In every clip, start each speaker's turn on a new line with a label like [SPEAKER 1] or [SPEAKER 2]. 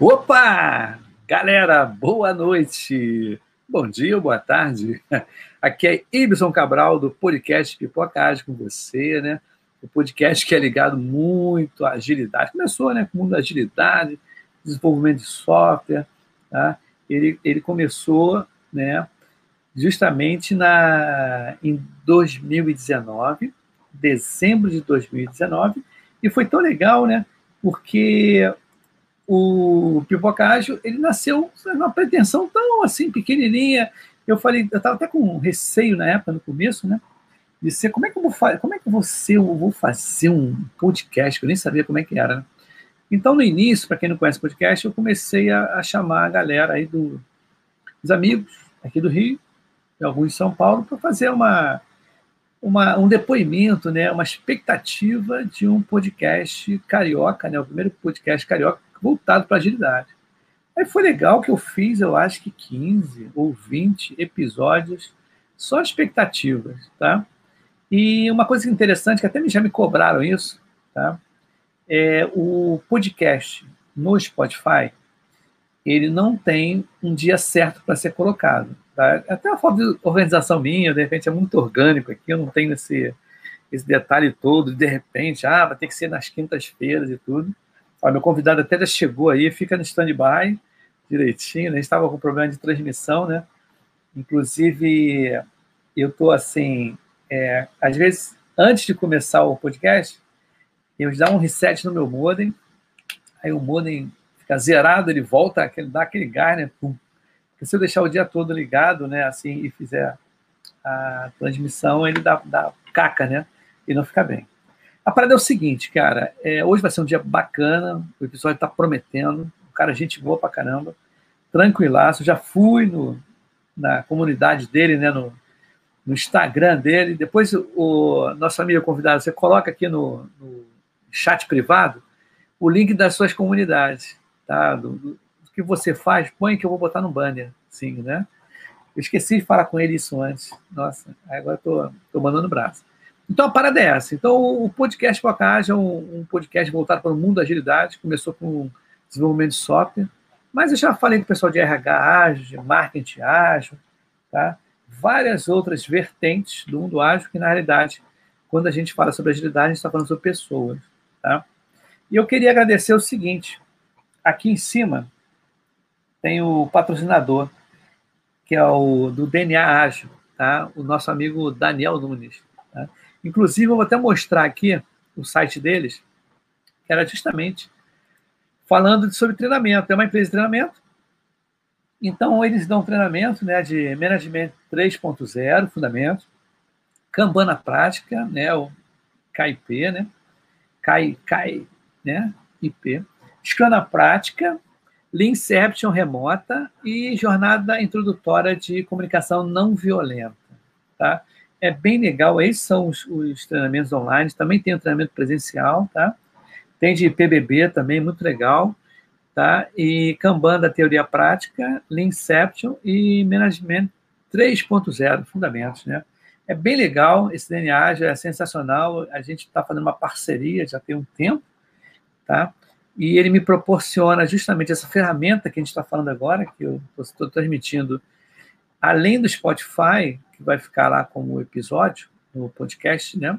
[SPEAKER 1] Opa! Galera, boa noite! Bom dia, boa tarde. Aqui é Ibson Cabral do podcast Pipocagem com você, né? O podcast que é ligado muito à agilidade. Começou, né, com o mundo da agilidade, desenvolvimento de software, tá? Ele, ele começou, né, justamente na, em 2019, dezembro de 2019, e foi tão legal, né? Porque o Pipocágio, ele nasceu numa pretensão tão assim, pequenininha. Eu falei, eu estava até com receio na época, no começo, né? De ser, como é que eu vou fazer, como é que você, eu vou fazer um podcast, que eu nem sabia como é que era, né? Então, no início, para quem não conhece podcast, eu comecei a, a chamar a galera aí do, dos amigos aqui do Rio, e alguns de São Paulo, para fazer uma, uma, um depoimento, né, uma expectativa de um podcast carioca, né, o primeiro podcast carioca voltado para agilidade. Aí foi legal que eu fiz, eu acho que 15 ou 20 episódios só expectativas, tá? E uma coisa interessante, que até já me cobraram isso, tá? É o podcast no Spotify, ele não tem um dia certo para ser colocado. Tá? Até a forma de organização minha, de repente, é muito orgânico aqui, eu não tenho esse, esse detalhe todo, de repente, ah, vai ter que ser nas quintas-feiras e tudo. Ó, meu convidado até já chegou aí, fica no stand-by direitinho, né? a estava com problema de transmissão, né? Inclusive, eu estou assim, é, às vezes, antes de começar o podcast, eu dá um reset no meu modem, aí o modem fica zerado, ele volta, aquele, dá aquele gás, né? Pum. Porque se eu deixar o dia todo ligado, né, assim, e fizer a transmissão, ele dá, dá caca, né? E não fica bem. A parada é o seguinte, cara. É, hoje vai ser um dia bacana, o episódio tá prometendo. O cara, gente boa pra caramba. Tranquilaço. Já fui no, na comunidade dele, né? No, no Instagram dele. Depois, o nosso amigo convidado, você coloca aqui no, no chat privado o link das suas comunidades, tá? Do, do, que você faz, põe que eu vou botar no banner, sim, né? Eu esqueci de falar com ele isso antes. Nossa, agora tô, tô mandando braço. Então a parada é essa. Então o podcast Focage é um, um, podcast voltado para o mundo da agilidade, começou com desenvolvimento de software, mas eu já falei com o pessoal de RH ágil, de marketing ágil, tá? várias outras vertentes do mundo ágil que na realidade, quando a gente fala sobre agilidade, a gente está falando sobre pessoas. Tá? E eu queria agradecer o seguinte, aqui em cima tem o patrocinador, que é o do DNA Ágil, tá? o nosso amigo Daniel Nunes. Tá? Inclusive, eu vou até mostrar aqui o site deles, que era justamente falando sobre treinamento. É uma empresa de treinamento. Então, eles dão treinamento né, de Management 3.0, fundamento, Kanban prática, né, o KIP, né, KI, KI, né, IP, Scrum na prática, Leanception remota e jornada introdutória de comunicação não violenta. Tá? É bem legal. Esses são os, os, treinamentos online. Também tem o treinamento presencial, tá? Tem de PBB também, muito legal, tá? E Kanban da teoria prática, Leanception e Management 3.0, fundamentos, né? É bem legal, esse DNA já é sensacional. A gente está fazendo uma parceria já tem um tempo, tá? E ele me proporciona justamente essa ferramenta que a gente está falando agora, que eu estou transmitindo, além do Spotify, que vai ficar lá como episódio no podcast, né?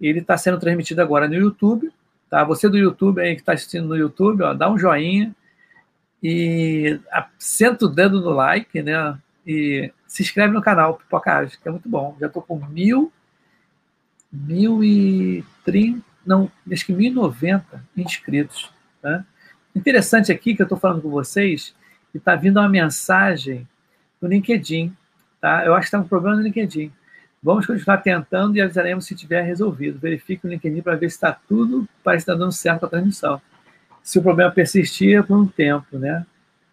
[SPEAKER 1] Ele está sendo transmitido agora no YouTube, tá? Você do YouTube aí que está assistindo no YouTube, ó, dá um joinha e senta o dedo no like, né? E se inscreve no canal Pipocagem, que é muito bom. Já estou com mil, mil e trinta, não, acho que mil e noventa inscritos, tá? Interessante aqui que eu estou falando com vocês, que está vindo uma mensagem no LinkedIn Tá? Eu acho que está um problema no LinkedIn. Vamos continuar tentando e avisaremos se tiver resolvido. Verifique o LinkedIn para ver se está tudo, parece estar tá dando certo a transmissão. Se o problema persistir é por um tempo, né?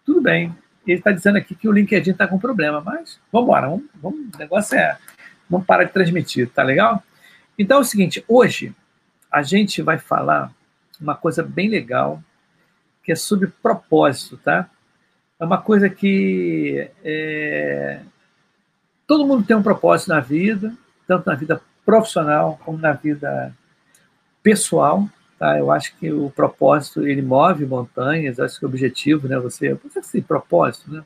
[SPEAKER 1] Tudo bem. Ele está dizendo aqui que o LinkedIn está com problema, mas vamos embora. Vamos, o negócio é. Vamos parar de transmitir, tá legal? Então é o seguinte: hoje a gente vai falar uma coisa bem legal, que é sobre propósito, tá? É uma coisa que é, Todo mundo tem um propósito na vida, tanto na vida profissional como na vida pessoal, Tá? Eu acho que o propósito ele move montanhas. Acho que o objetivo, né? Você, você assim, propósito, né?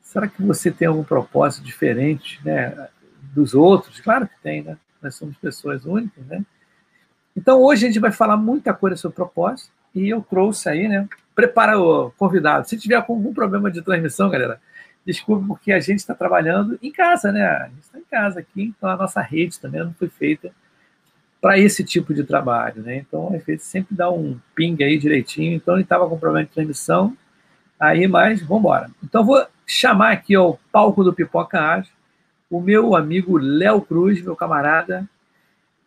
[SPEAKER 1] Será que você tem algum propósito diferente, né? Dos outros? Claro que tem, né? Nós somos pessoas únicas, né? Então hoje a gente vai falar muita coisa sobre propósito e eu trouxe aí, né? Prepara o convidado. Se tiver algum problema de transmissão, galera, desculpe porque a gente está trabalhando em casa, né? A gente está em casa aqui, então a nossa rede também não foi feita para esse tipo de trabalho, né? Então, a efeito sempre dá um ping aí direitinho. Então, ele estava com problema de transmissão, aí, mas vamos embora. Então, vou chamar aqui ao palco do Pipoca Ágil o meu amigo Léo Cruz, meu camarada.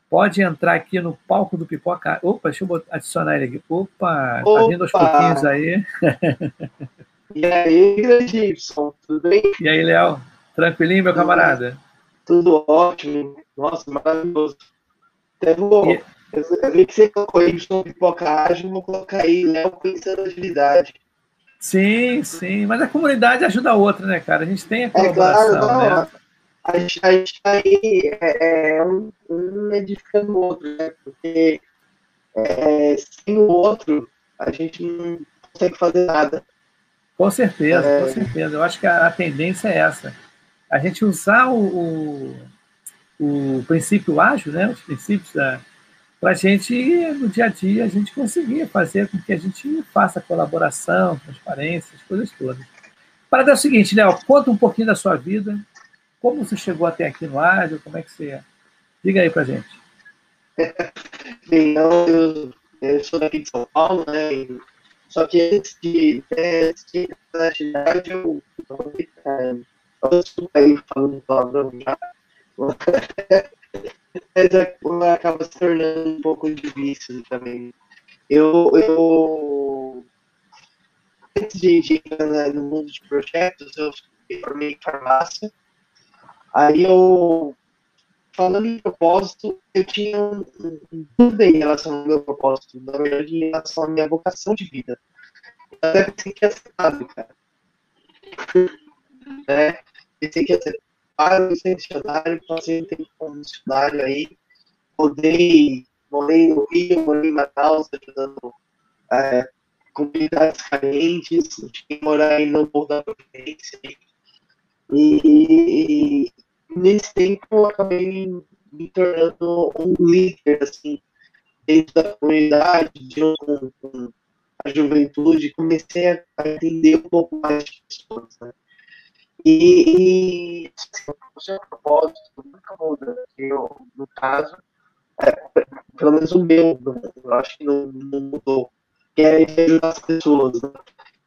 [SPEAKER 1] Pode entrar aqui no palco do Pipoca Opa, deixa eu adicionar ele aqui. Opa, Opa. tá vindo aos pouquinhos aí.
[SPEAKER 2] E aí, Gibson, tudo bem?
[SPEAKER 1] E aí, Léo? Tranquilinho, meu camarada?
[SPEAKER 2] Tudo ótimo. Nossa, maravilhoso. Até vou. E... Eu vi que você colocou aí no pipocagem, vou colocar aí Léo conhecendo agilidade.
[SPEAKER 1] Sim, sim, mas a comunidade ajuda a outra, né, cara? A gente tem a colaboração, é claro, né?
[SPEAKER 2] A gente, a gente tá aí é, é um, um edificando o outro, né? Porque é, sem o outro, a gente não consegue fazer nada.
[SPEAKER 1] Com certeza, é... com certeza. Eu acho que a, a, tendência é essa. A gente usar o, o, o princípio ágil, né, os princípios para a gente, no dia a dia, a gente conseguir fazer com que a gente faça colaboração, transparência, as coisas todas. Para dar o seguinte, Léo, conta um pouquinho da sua vida, como você chegou até aqui no Ágil, como é que você é? Diga aí para gente.
[SPEAKER 2] Bem, eu, eu sou daqui de São Paulo, né, só que antes de, antes de na atividade, eu, eu, desculpa aí falando palavrão já, mas acaba se tornando um pouco difícil também. Eu, eu antes de, de entrar no mundo de projetos, eu formei farmácia. Aí eu, falando em propósito, eu tinha dúvida em relação ao meu propósito, na verdade, em relação à minha vocação de vida. Eu até pensei que ia ser cara. É, pensei que ia ser padre, ser missionário, passei um tempo como missionário aí. Rodei, morei no Rio, morei em Manaus, ajudando é, comunidades carentes, cheguei a morar em Novo da Providência. E, e, nesse tempo eu acabei me tornando um líder, assim, dentro da comunidade, com, com a juventude, comecei a, entender um pouco mais de pessoas, né? E, assim, o seu propósito nunca muda. Eu, no caso, é, pelo menos o meu, eu acho que não, não mudou, que é ajudar as pessoas. Né?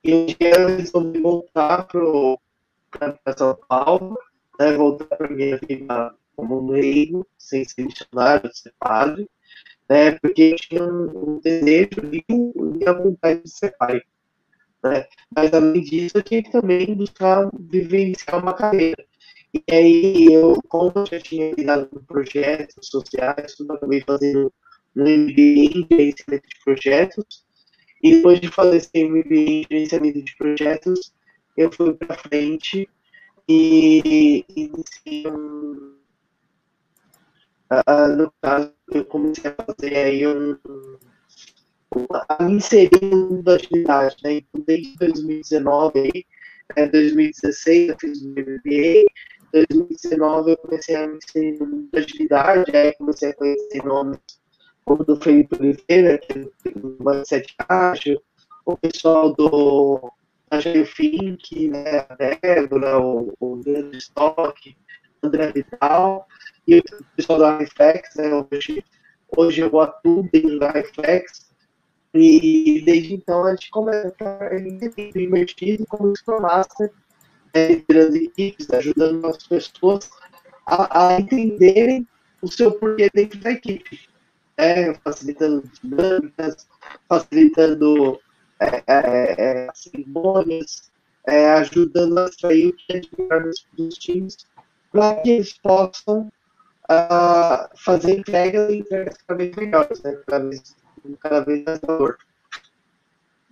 [SPEAKER 2] E um dia eu resolvi voltar para São Paulo, né, voltar para minha vida como leigo, sem ser missionário, ser padre, né, porque eu tinha um, desejo e a vontade de ser pai. Né? Mas, além disso, eu tinha que também buscar vivenciar uma carreira. E aí, eu, como eu já tinha lidado com projetos sociais, tudo, acabei fazendo um MBA em gerenciamento de projetos. E depois de fazer esse MBA em gerenciamento de projetos, eu fui para frente e um. Uh, no caso, eu comecei a fazer aí um, a me inserir no mundo da atividade, né? Então, desde 2019, aí, é, 2016 eu fiz o MBA, 2019 eu comecei a me inserir no mundo da atividade, aí comecei a conhecer nomes como do Felipe Oliveira, que é do Mindset Ágil, o pessoal do Agile Fink, né, a Débora, o, o Leandro Stock, André Vital, e o pessoal da Reflex, né, hoje, hoje eu atuo dentro da Reflex, e desde então a gente começa a investir como Scrum Master, é, liderando equipes, ajudando as pessoas a, a, entenderem o seu porquê dentro da equipe. É, facilitando dinâmicas, facilitando é, é, é cerimônias, é, ajudando a extrair o que é de dos times, para que eles possam uh, fazer entregas e entregas cada vez melhores, né? cada vez cada vez mais valor.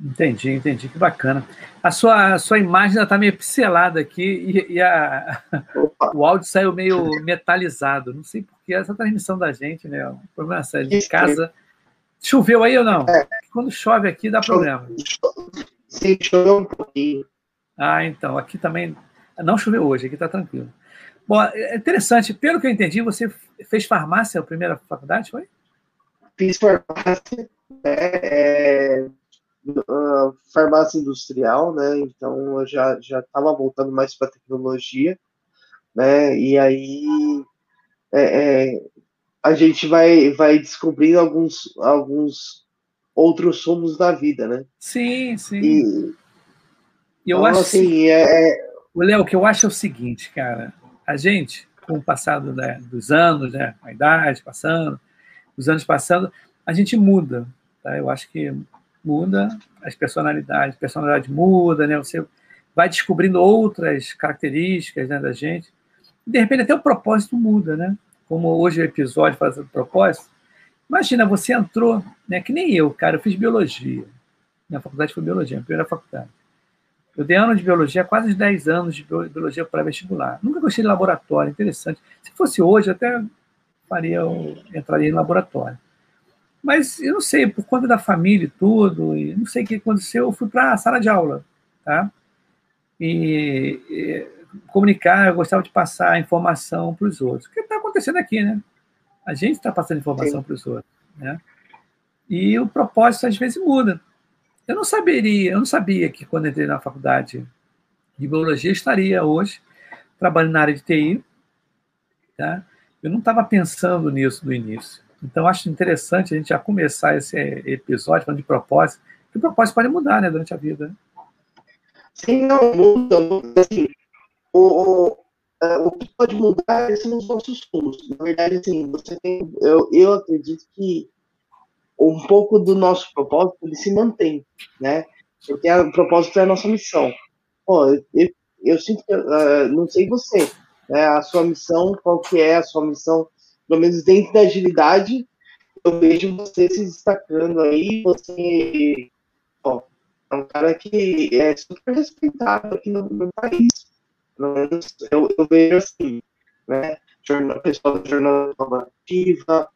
[SPEAKER 1] Entendi, entendi, que bacana. A sua, a sua imagem está meio pixelada aqui e, e a, o áudio saiu meio metalizado. Não sei porque essa transmissão da gente, né? O problema é de casa. Choveu aí ou não? É. Quando chove aqui dá problema.
[SPEAKER 2] Sim, choveu um pouquinho.
[SPEAKER 1] Ah, então, aqui também não choveu hoje, aqui está tranquilo. Bom, é interessante, pelo que eu entendi, você fez farmácia a primeira faculdade, foi?
[SPEAKER 2] Fiz farmácia, né, é, uh, farmácia industrial, né? Então eu já já estava voltando mais para tecnologia, né? E aí é, é, a gente vai vai descobrindo alguns alguns outros rumos da vida, né?
[SPEAKER 1] Sim, sim. E, eu então, acho assim, é, é... o Léo, o que eu acho é o seguinte, cara, a gente com o passado né, dos anos, né, a idade passando, os anos passando, a gente muda, tá? Eu acho que muda as personalidades, a personalidade muda, né? Você vai descobrindo outras características né, da gente. De repente até o propósito muda, né? Como hoje o episódio faz o propósito. Imagina, você entrou, né? Que nem eu, cara, eu fiz biologia. Minha faculdade foi biologia, minha primeira faculdade. Eu dei ano de biologia, quase 10 anos de biologia para vestibular. Nunca gostei de laboratório, interessante. Se fosse hoje, até faria, entraria em laboratório. Mas eu não sei, por conta da família e tudo, e não sei o que aconteceu, eu fui para a sala de aula, tá? E, e comunicar, eu gostava de passar informação para os outros. O que está acontecendo aqui, né? A gente está passando informação para os outros, né? E o propósito às vezes muda. Eu não saberia, eu não sabia que quando entrei na faculdade de biologia estaria hoje trabalhando na área de TI, tá? Eu não estava pensando nisso no início. Então, acho interessante a gente já começar esse episódio falando de propósito, que o propósito pode mudar né, durante a vida.
[SPEAKER 2] Sim, não, muda. Assim, o, o, é, o que pode mudar são os nossos rumos. Na verdade, assim, você tem, eu, eu acredito que um pouco do nosso propósito ele se mantém, né? Porque o propósito é a nossa missão. Pô, eu, eu sinto que, uh, não sei você, né? A sua missão, qual que é a sua missão pelo menos dentro da agilidade, eu vejo você se destacando aí, você ó, é um cara que é super respeitado aqui no, no país. Pelo menos eu, eu vejo assim, né? Jornal, pessoal da jornada colaborativa,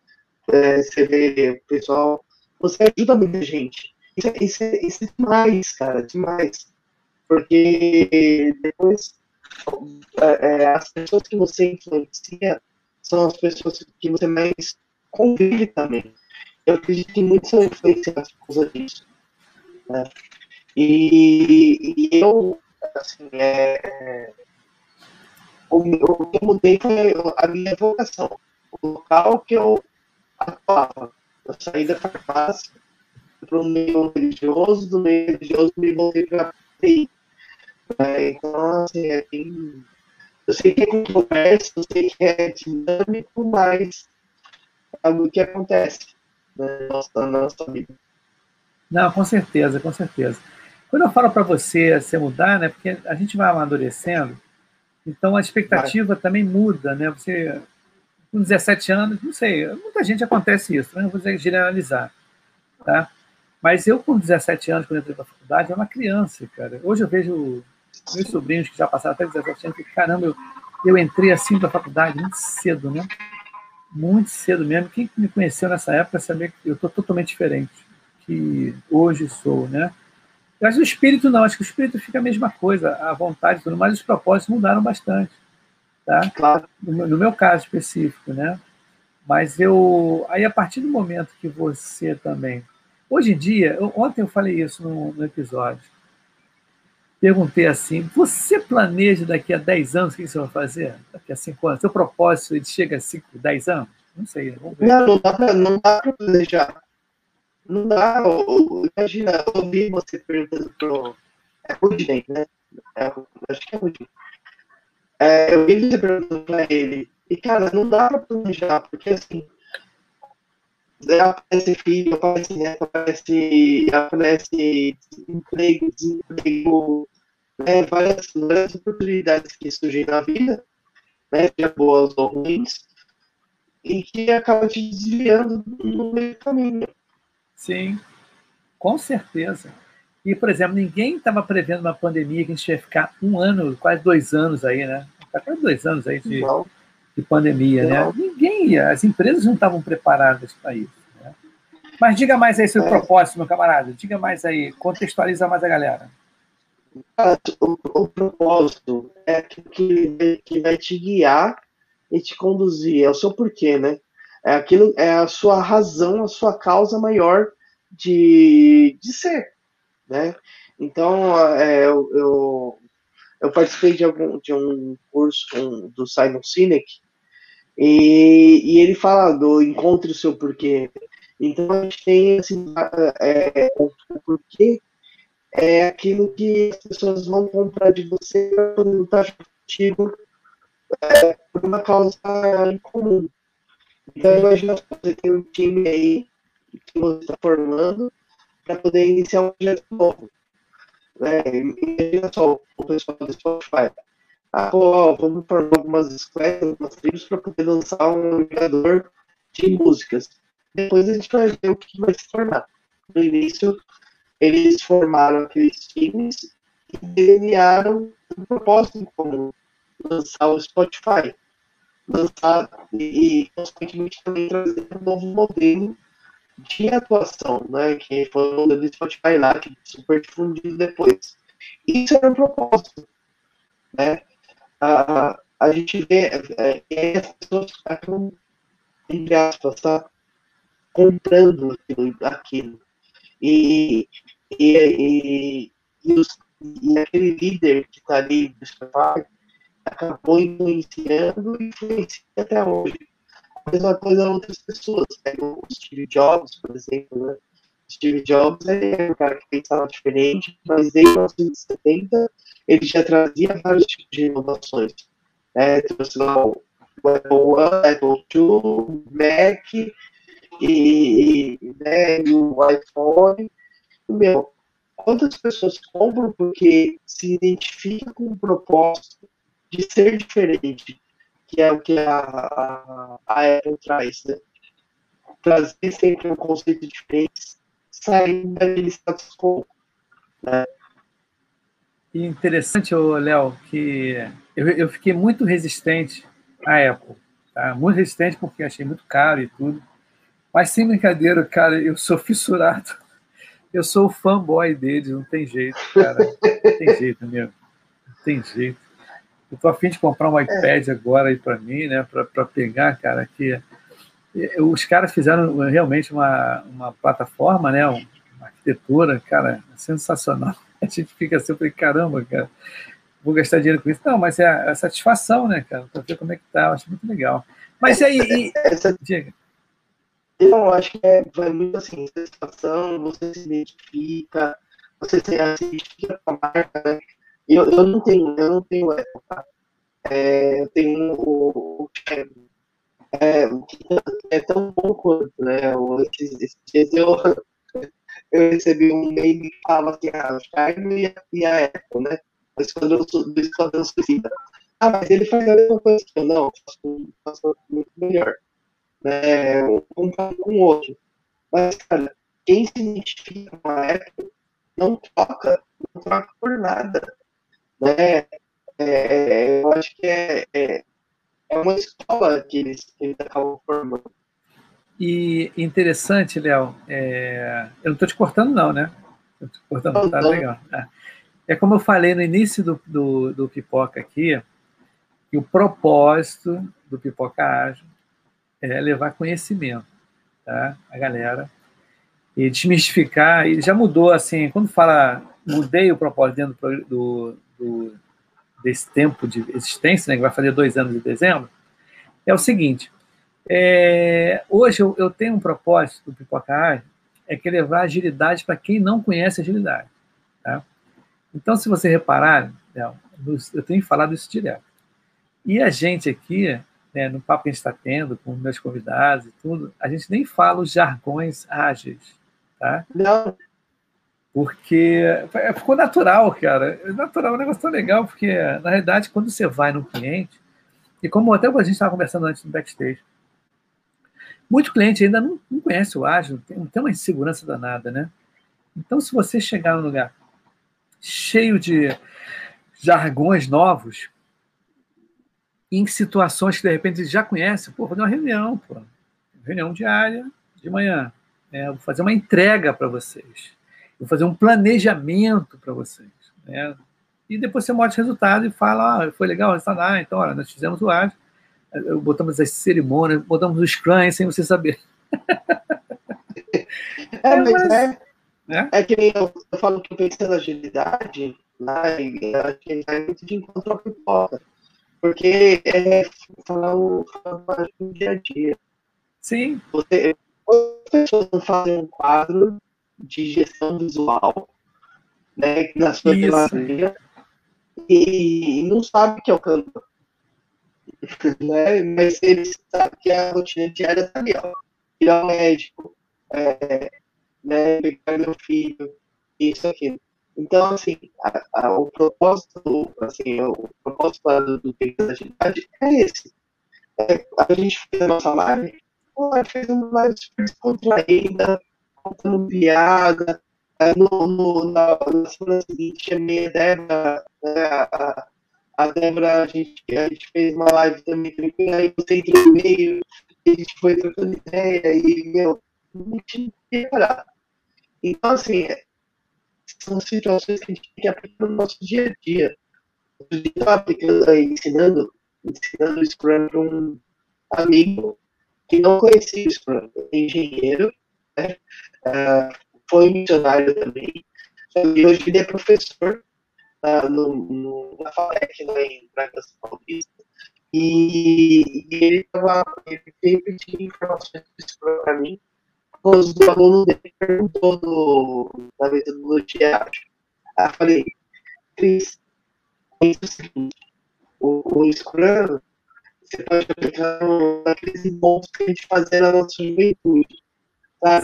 [SPEAKER 2] é, você vê pessoal, você ajuda muita gente. Isso, é, isso, é, isso é demais, cara, demais. Porque depois é, é as pessoas que você influencia são as pessoas que você mais convive também. Eu acredito que muitos são influenciados por causa disso. Né? E, e, eu, assim, é, o, o que eu mudei foi a minha vocação. O local que eu atuava. Eu saí da farmácia para o meio religioso, do meio religioso me voltei para a TI. É, então, assim, é eu sei que é controverso, eu sei que é dinâmico, mas é algo que acontece na nossa, na nossa vida.
[SPEAKER 1] Não, com certeza, com certeza. Quando eu falo para você se mudar, né, porque a gente vai amadurecendo, então a expectativa vai. também muda, né? Você, com 17 anos, não sei, muita gente acontece isso, né? não vou generalizar, tá? Mas eu, com 17 anos, quando entrei para a faculdade, era uma criança, cara. Hoje eu vejo meus sobrinhos que já passaram até 17 anos, caramba, eu, eu entrei assim para a faculdade muito cedo, né? Muito cedo mesmo. Quem me conheceu nessa época sabia que eu estou totalmente diferente que hoje sou, né? Eu acho que o espírito não, acho que o espírito fica a mesma coisa, a vontade, tudo, mas os propósitos mudaram bastante, tá?
[SPEAKER 2] Claro.
[SPEAKER 1] No, no meu caso específico, né? Mas eu, aí a partir do momento que você também, hoje em dia, eu, ontem eu falei isso no, no episódio, perguntei assim: você planeja daqui a 10 anos o que você vai fazer? Daqui a 5 anos? Seu propósito ele chega a 5, 10 anos? Não sei, vamos ver.
[SPEAKER 2] Não, não dá para planejar. Não dá. Imagina, eu ouvi você perguntando pro. É Rudney, né? É, acho que é Rudney. É, eu vi você perguntando para ele. E, cara, não dá para planejar, porque assim aparece filho, aparece neto, aparece, aparece emprego, desemprego, né, várias, várias oportunidades que surgem na vida, né, seja boas ou ruins, e que acaba te desviando no meio do caminho.
[SPEAKER 1] Sim, com certeza. E, por exemplo, ninguém estava prevendo uma pandemia que a gente ia ficar um ano, quase dois anos aí, né? Está quase dois anos aí de, Não de pandemia, né? Ninguém, as empresas não estavam preparadas para isso. Né? Mas diga mais aí seu é. propósito, meu camarada. Diga mais aí, contextualiza mais a galera.
[SPEAKER 2] O, o propósito é aquilo que, que vai te guiar e te conduzir, é o seu porquê, né? É aquilo, é a sua razão, a sua causa maior de, de ser, né? Então, é, eu, eu, eu, participei de, algum, de um curso um, do Simon Sinek e, e ele fala do encontre o seu porquê. Então, a gente tem assim, é, o porquê é aquilo que as pessoas vão comprar de você para lutar contigo é, por uma causa em comum. Então, imagina se você tem um time aí que você está formando para poder iniciar um projeto novo. Né? Imagina só o pessoal do Spotify. Ah, pô, vamos formar algumas escolas, algumas tribos para poder lançar um ligador de músicas. Depois a gente vai ver o que vai se tornar. No início, eles formaram aqueles times e delinearam um propósito em comum, lançar o Spotify. Lançar e, consequentemente, também trazer um novo modelo de atuação, né? Que foi o modelo do Spotify lá, que super difundido depois. Isso era um propósito, né? A, a gente vê é, é, as pessoas acabam, entre aspas, tá? comprando aquilo. aquilo. E, e, e, e, os, e aquele líder que está ali do Spotify acabou influenciando e influencia até hoje. A mesma coisa outras pessoas. O Steve Jobs, por exemplo, né? Steve Jobs é um cara que pensava diferente, mas desde 1970 ele já trazia vários tipos de inovações. É, trouxe lá o Apple One, Apple II, Mac, e, né, e o iPhone. Meu, quantas pessoas compram porque se identificam com o propósito de ser diferente, que é o que a, a, Apple traz, né? Trazer sempre um conceito diferente, saindo daquele status quo. Né?
[SPEAKER 1] E interessante, Léo, que eu, eu fiquei muito resistente à Apple. Tá? Muito resistente porque achei muito caro e tudo. Mas sem brincadeira, cara, eu sou fissurado. Eu sou o fanboy deles, não tem jeito, cara. Não tem jeito mesmo. Não tem jeito. Eu tô afim de comprar um iPad agora aí para mim, né? Para pegar, cara, que os caras fizeram realmente uma, uma plataforma, né? Uma arquitetura, cara, sensacional. A gente fica sempre, caramba, cara, vou gastar dinheiro com isso. Não, mas é a, a satisfação, né, cara? Para ver como é que tá, eu acho muito legal. Mas aí, e,
[SPEAKER 2] diga. Eu acho que é, vai muito assim, satisfação, você se identifica, você se identifica com a marca, né? Eu, eu não tenho, eu não tenho tá? É, eu tenho o, o é, é tão bom quanto, né? Esses, esses eu, eu recebi um e-mail que falava assim, ah, o Charme e a, Apple, né? O Esquadrão, do Esquadrão Suicida. Ah, mas ele faz a mesma coisa que eu, não, faço, faço muito melhor né, um com o outro. Mas, cara, quem se identifica com a Apple não troca, não troca por nada. Né? É, eu acho que é, é, é uma escola que eles, que eles acabam formando.
[SPEAKER 1] E interessante, Léo, é... eu não estou te cortando, não, né? Estou te cortando, não, tá não. legal. É. é como eu falei no início do, do, do Pipoca aqui, que o propósito do Pipoca Ágil é levar conhecimento, tá? A galera e desmistificar. E já mudou assim. Quando fala mudei o propósito dentro do, do desse tempo de existência, né, que vai fazer dois anos de dezembro, é o seguinte. É, hoje eu, eu, tenho um propósito do Pipoca Ágil, é que levar agilidade para quem não conhece agilidade. Tá? Então, se você reparar, eu tenho falado isso direto. E a gente aqui, né, no papo que a gente está tendo com meus convidados e tudo, a gente nem fala os jargões ágeis, tá?
[SPEAKER 2] Não.
[SPEAKER 1] Porque ficou natural, cara. É natural, é um negócio tão legal, porque, na realidade, quando você vai no cliente, e como até a gente estava conversando antes no backstage, muito cliente ainda não, não conhece o ágil, tem, tem uma insegurança danada, né? Então, se você chegar num lugar cheio de jargões novos, em situações que de repente já conhece, pô, vou dar uma reunião, pô. Reunião diária, de manhã. né? vou fazer uma entrega para vocês, vou fazer um planejamento para vocês. Né? E depois você mostra o resultado e fala, ah, foi legal, ah, então, olha, nós fizemos o ágil, botamos as cerimônias, botamos o Scrum sem você saber.
[SPEAKER 2] É, mas é, é, é que eu, eu falo que pensei na agilidade, né, e a agilidade é muito de encontro a pipoca. Porque é falar o, falar o dia a dia.
[SPEAKER 1] Sim.
[SPEAKER 2] Você, as pessoas não fazem um quadro de gestão visual né, na sua geladeira e não sabe que é o cantor. né? Mas ele sabe que a rotina diária está ali, ó. Ir ao médico, é, né, pegar meu filho, isso, aquilo. Então, assim, a, a, o propósito, assim, o propósito do, tempo da agilidade é esse. É, a gente fez a nossa live, gente fez uma live super descontraída, contando piada. É, no, no, na, na semana seguinte, chamei a Débora, né, a, a Débora, a gente, a gente fez uma live também tranquila, aí você entrou no meio, a gente foi trocando ideia, e, meu, não tinha que parar. Então, assim, são situações que a gente tem que aplicar no nosso dia a dia. Eu estava aplicando, ensinando, ensinando o Scrum para um amigo que não conhecia o Scrum, é engenheiro, né? Uh, foi missionário também, e hoje ele é professor uh, no, no, na FALEC, lá em Bragança Paulista, e, e ele, tava, ele veio pedir informações para mim, os alunos dele perguntou do, da metodologia. Aí eu falei, Cris, é o seguinte, o, o Scrum, você pode aplicar naqueles encontros que a gente fazia na nossa juventude.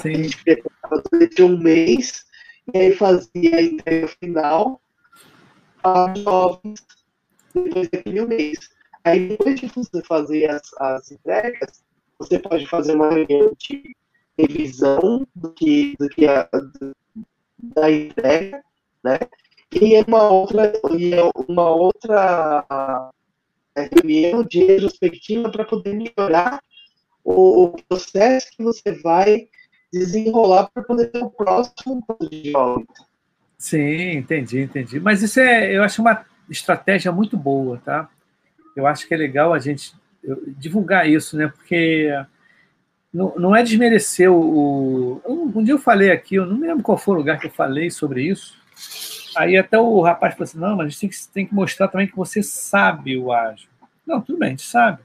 [SPEAKER 2] Sim. A gente preparava durante um mês, e aí fazia a entrega final para os jovens depois daquele mês. Aí depois de você fazer as, as entregas, você pode fazer uma reunião de revisão do que, do que a, da entrega, né? E uma outra, e uma outra é, reunião de retrospectiva para poder melhorar o, o, processo que você vai desenrolar para poder ter o próximo de jogos.
[SPEAKER 1] Sim, entendi, entendi. Mas isso é, eu acho uma estratégia muito boa, tá? Eu acho que é legal a gente divulgar isso, né? Porque não, não é desmerecer o, o. Um dia eu falei aqui, eu não me lembro qual foi o lugar que eu falei sobre isso. Aí até o rapaz falou assim: não, mas a gente tem que, tem que mostrar também que você sabe o ágil. Não, tudo bem, a gente sabe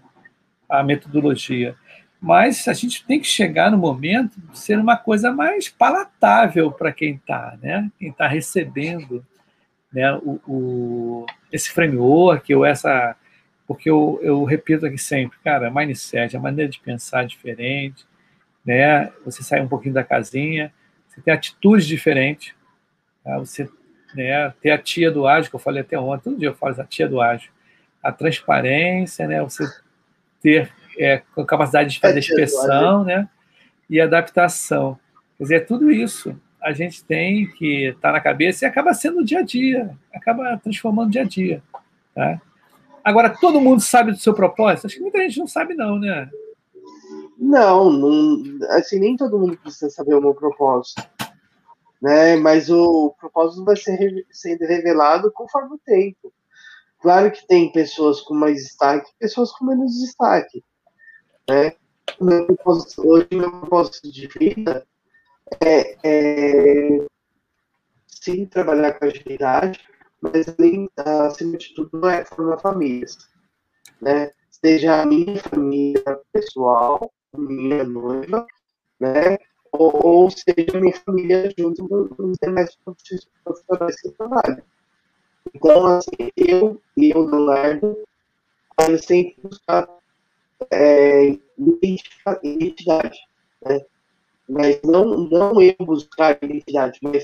[SPEAKER 1] a metodologia. Mas a gente tem que chegar no momento de ser uma coisa mais palatável para quem está, né? Quem está recebendo né, o, o, esse framework ou essa porque eu, eu repito aqui sempre, cara, mindset, a maneira de pensar é diferente, né? Você sai um pouquinho da casinha, você tem atitudes diferentes, tá? você né, ter a tia do ágil, que eu falei até ontem, todo dia eu falo a tia do ágil, a transparência, né? Você ter é, capacidade de fazer expressão, né? E adaptação. Quer dizer, é tudo isso a gente tem que estar tá na cabeça e acaba sendo o dia a dia, acaba transformando o dia a dia, tá? Agora, todo mundo sabe do seu propósito? Acho que muita gente não sabe, não, né?
[SPEAKER 2] Não, não assim, nem todo mundo precisa saber o meu propósito. Né? Mas o propósito vai ser sendo revelado conforme o tempo. Claro que tem pessoas com mais destaque pessoas com menos destaque. Né? Meu propósito, hoje, meu propósito de vida é, é sim trabalhar com agilidade, mas além, acima de tudo, é formar famílias, né? Seja a minha família pessoal, minha noiva, né? Ou, ou seja minha família junto com os demais profissionais que eu trabalho. Então, assim, eu e o Leonardo, eu sempre buscar é, identidade, né? Mas não, não eu buscar identidade, mas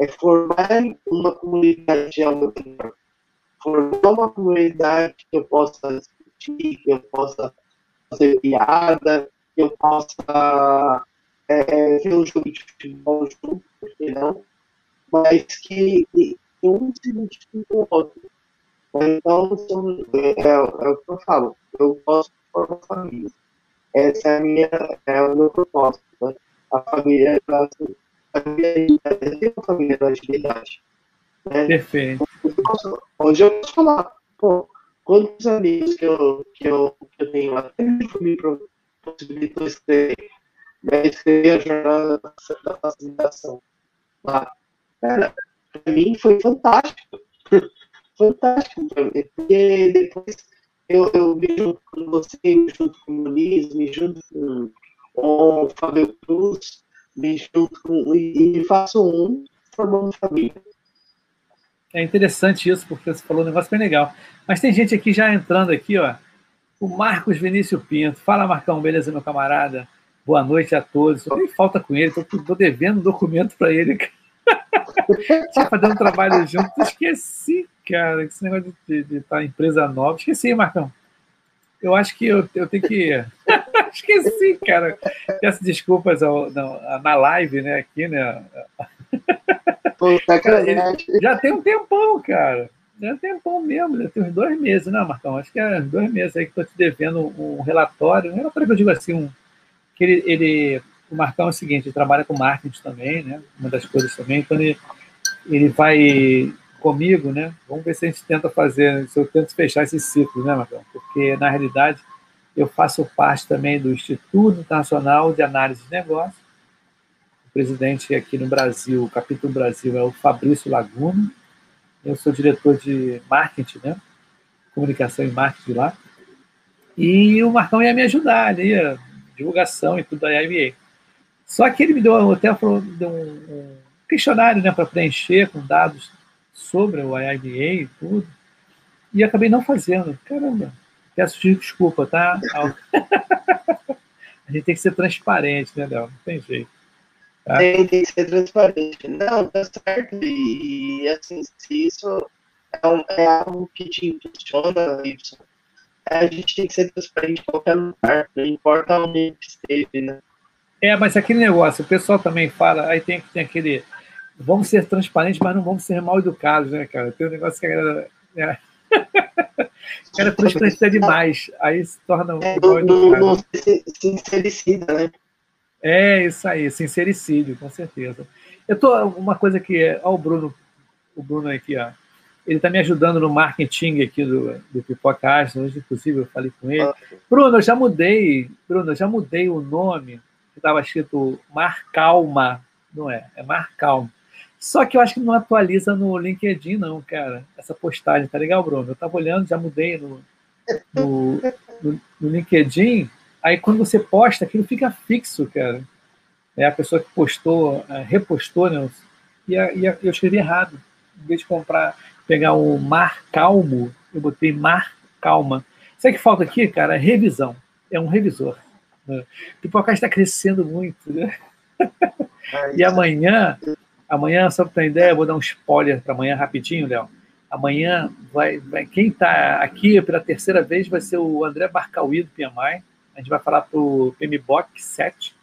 [SPEAKER 2] é formar uma comunidade meu redor. Formar uma comunidade que eu possa discutir, que eu possa fazer piada, que eu possa é, ver um jogo de futebol junto, por que não? Mas que, um se identifique com o outro. Então, é, é, é, o que eu falo. Eu gosto de formar família. Essa é, a minha, é o meu propósito. Né? a família, a família, uma família da agilidade.
[SPEAKER 1] Né? Perfeito.
[SPEAKER 2] Hoje eu posso falar, pô, quantos amigos que eu, que eu, que eu tenho até me possibilitou escrever, né, escrever a jornada da facilitação lá. Cara, pra mim foi fantástico. fantástico pra mim, porque depois eu, eu me junto com você, me junto com o Luiz, me junto com, o Fábio Cruz, me junto com. e, e faço um formando família.
[SPEAKER 1] É interessante isso, porque você falou um negócio bem legal. Mas tem gente aqui já entrando aqui, ó. O Marcos Vinícius Pinto. Fala, Marcão, beleza, meu camarada? Boa noite a todos. Eu nem falta com ele, estou devendo um documento para ele. Tinha fazendo um trabalho junto, esqueci, cara. Esse negócio de estar tá empresa nova. Esqueci, Marcão. Eu acho que eu, eu tenho que. esqueci, cara. Peço desculpas ao, na, na live, né? Aqui, né? Tá já tem um tempão, cara. Já tem um tempão mesmo, já tem uns dois meses, né, Marcão? Acho que é dois meses aí que estou te devendo um relatório. Um relatório que eu digo assim, um, que ele, ele, o Marcão é o seguinte, ele trabalha com marketing também, né? Uma das coisas também, então ele, ele vai comigo, né? Vamos ver se a gente tenta fazer, se eu tento fechar esse ciclo, né, Marcão? Porque, na realidade, eu faço parte também do Instituto Internacional de Análise de Negócios, presidente aqui no Brasil, o capítulo Brasil é o Fabrício Laguna. Eu sou diretor de marketing, né? Comunicação e marketing lá. E o Marcão ia me ajudar ali, divulgação e tudo da IBA. Só que ele me deu até falou, deu um, um questionário né, para preencher com dados sobre o IIBA e tudo. E acabei não fazendo. Caramba, peço desculpa, tá? a gente tem que ser transparente, né, Léo? Não tem jeito.
[SPEAKER 2] Tá? Tem, tem, que ser transparente. Não, tá certo. E, assim, se isso é, um, é algo que te impulsiona, Y, a gente tem que ser transparente em qualquer lugar, não importa onde esteve, né?
[SPEAKER 1] É, mas aquele negócio, o pessoal também fala, aí tem, tem aquele. Vamos ser transparentes, mas não vamos ser mal educados, né, cara? Tem um negócio que a galera. Né? cara, transparente é demais. Aí se torna
[SPEAKER 2] é, mal educado. Não, sincericida, né?
[SPEAKER 1] É isso aí, sincericídio, com certeza. Eu tô uma coisa que é, ó, o Bruno, o Bruno aqui, ó, ele está me ajudando no marketing aqui do, do Pipoca hoje, inclusive eu falei com ele. Bruno, eu já mudei, Bruno, eu já mudei o nome, que estava escrito Mar Calma, não é, é Mar Calma. Só que eu acho que não atualiza no LinkedIn, não, cara, essa postagem, tá legal, Bruno? Eu estava olhando, já mudei no, no, no, no LinkedIn, Aí quando você posta, aquilo fica fixo, cara. É a pessoa que postou, é, repostou, né? E, a, e a, eu escrevi errado. Em vez de comprar, pegar o mar calmo, eu botei mar calma. Sabe o que falta aqui, cara? Revisão. É um revisor. Né? O Pipocast está crescendo muito, né? e amanhã, amanhã, só para ter ideia, eu vou dar um spoiler para amanhã rapidinho, Léo. Amanhã vai, vai quem está aqui pela terceira vez vai ser o André Barcauí do PMI a gente vai falar para o PMBOK 7,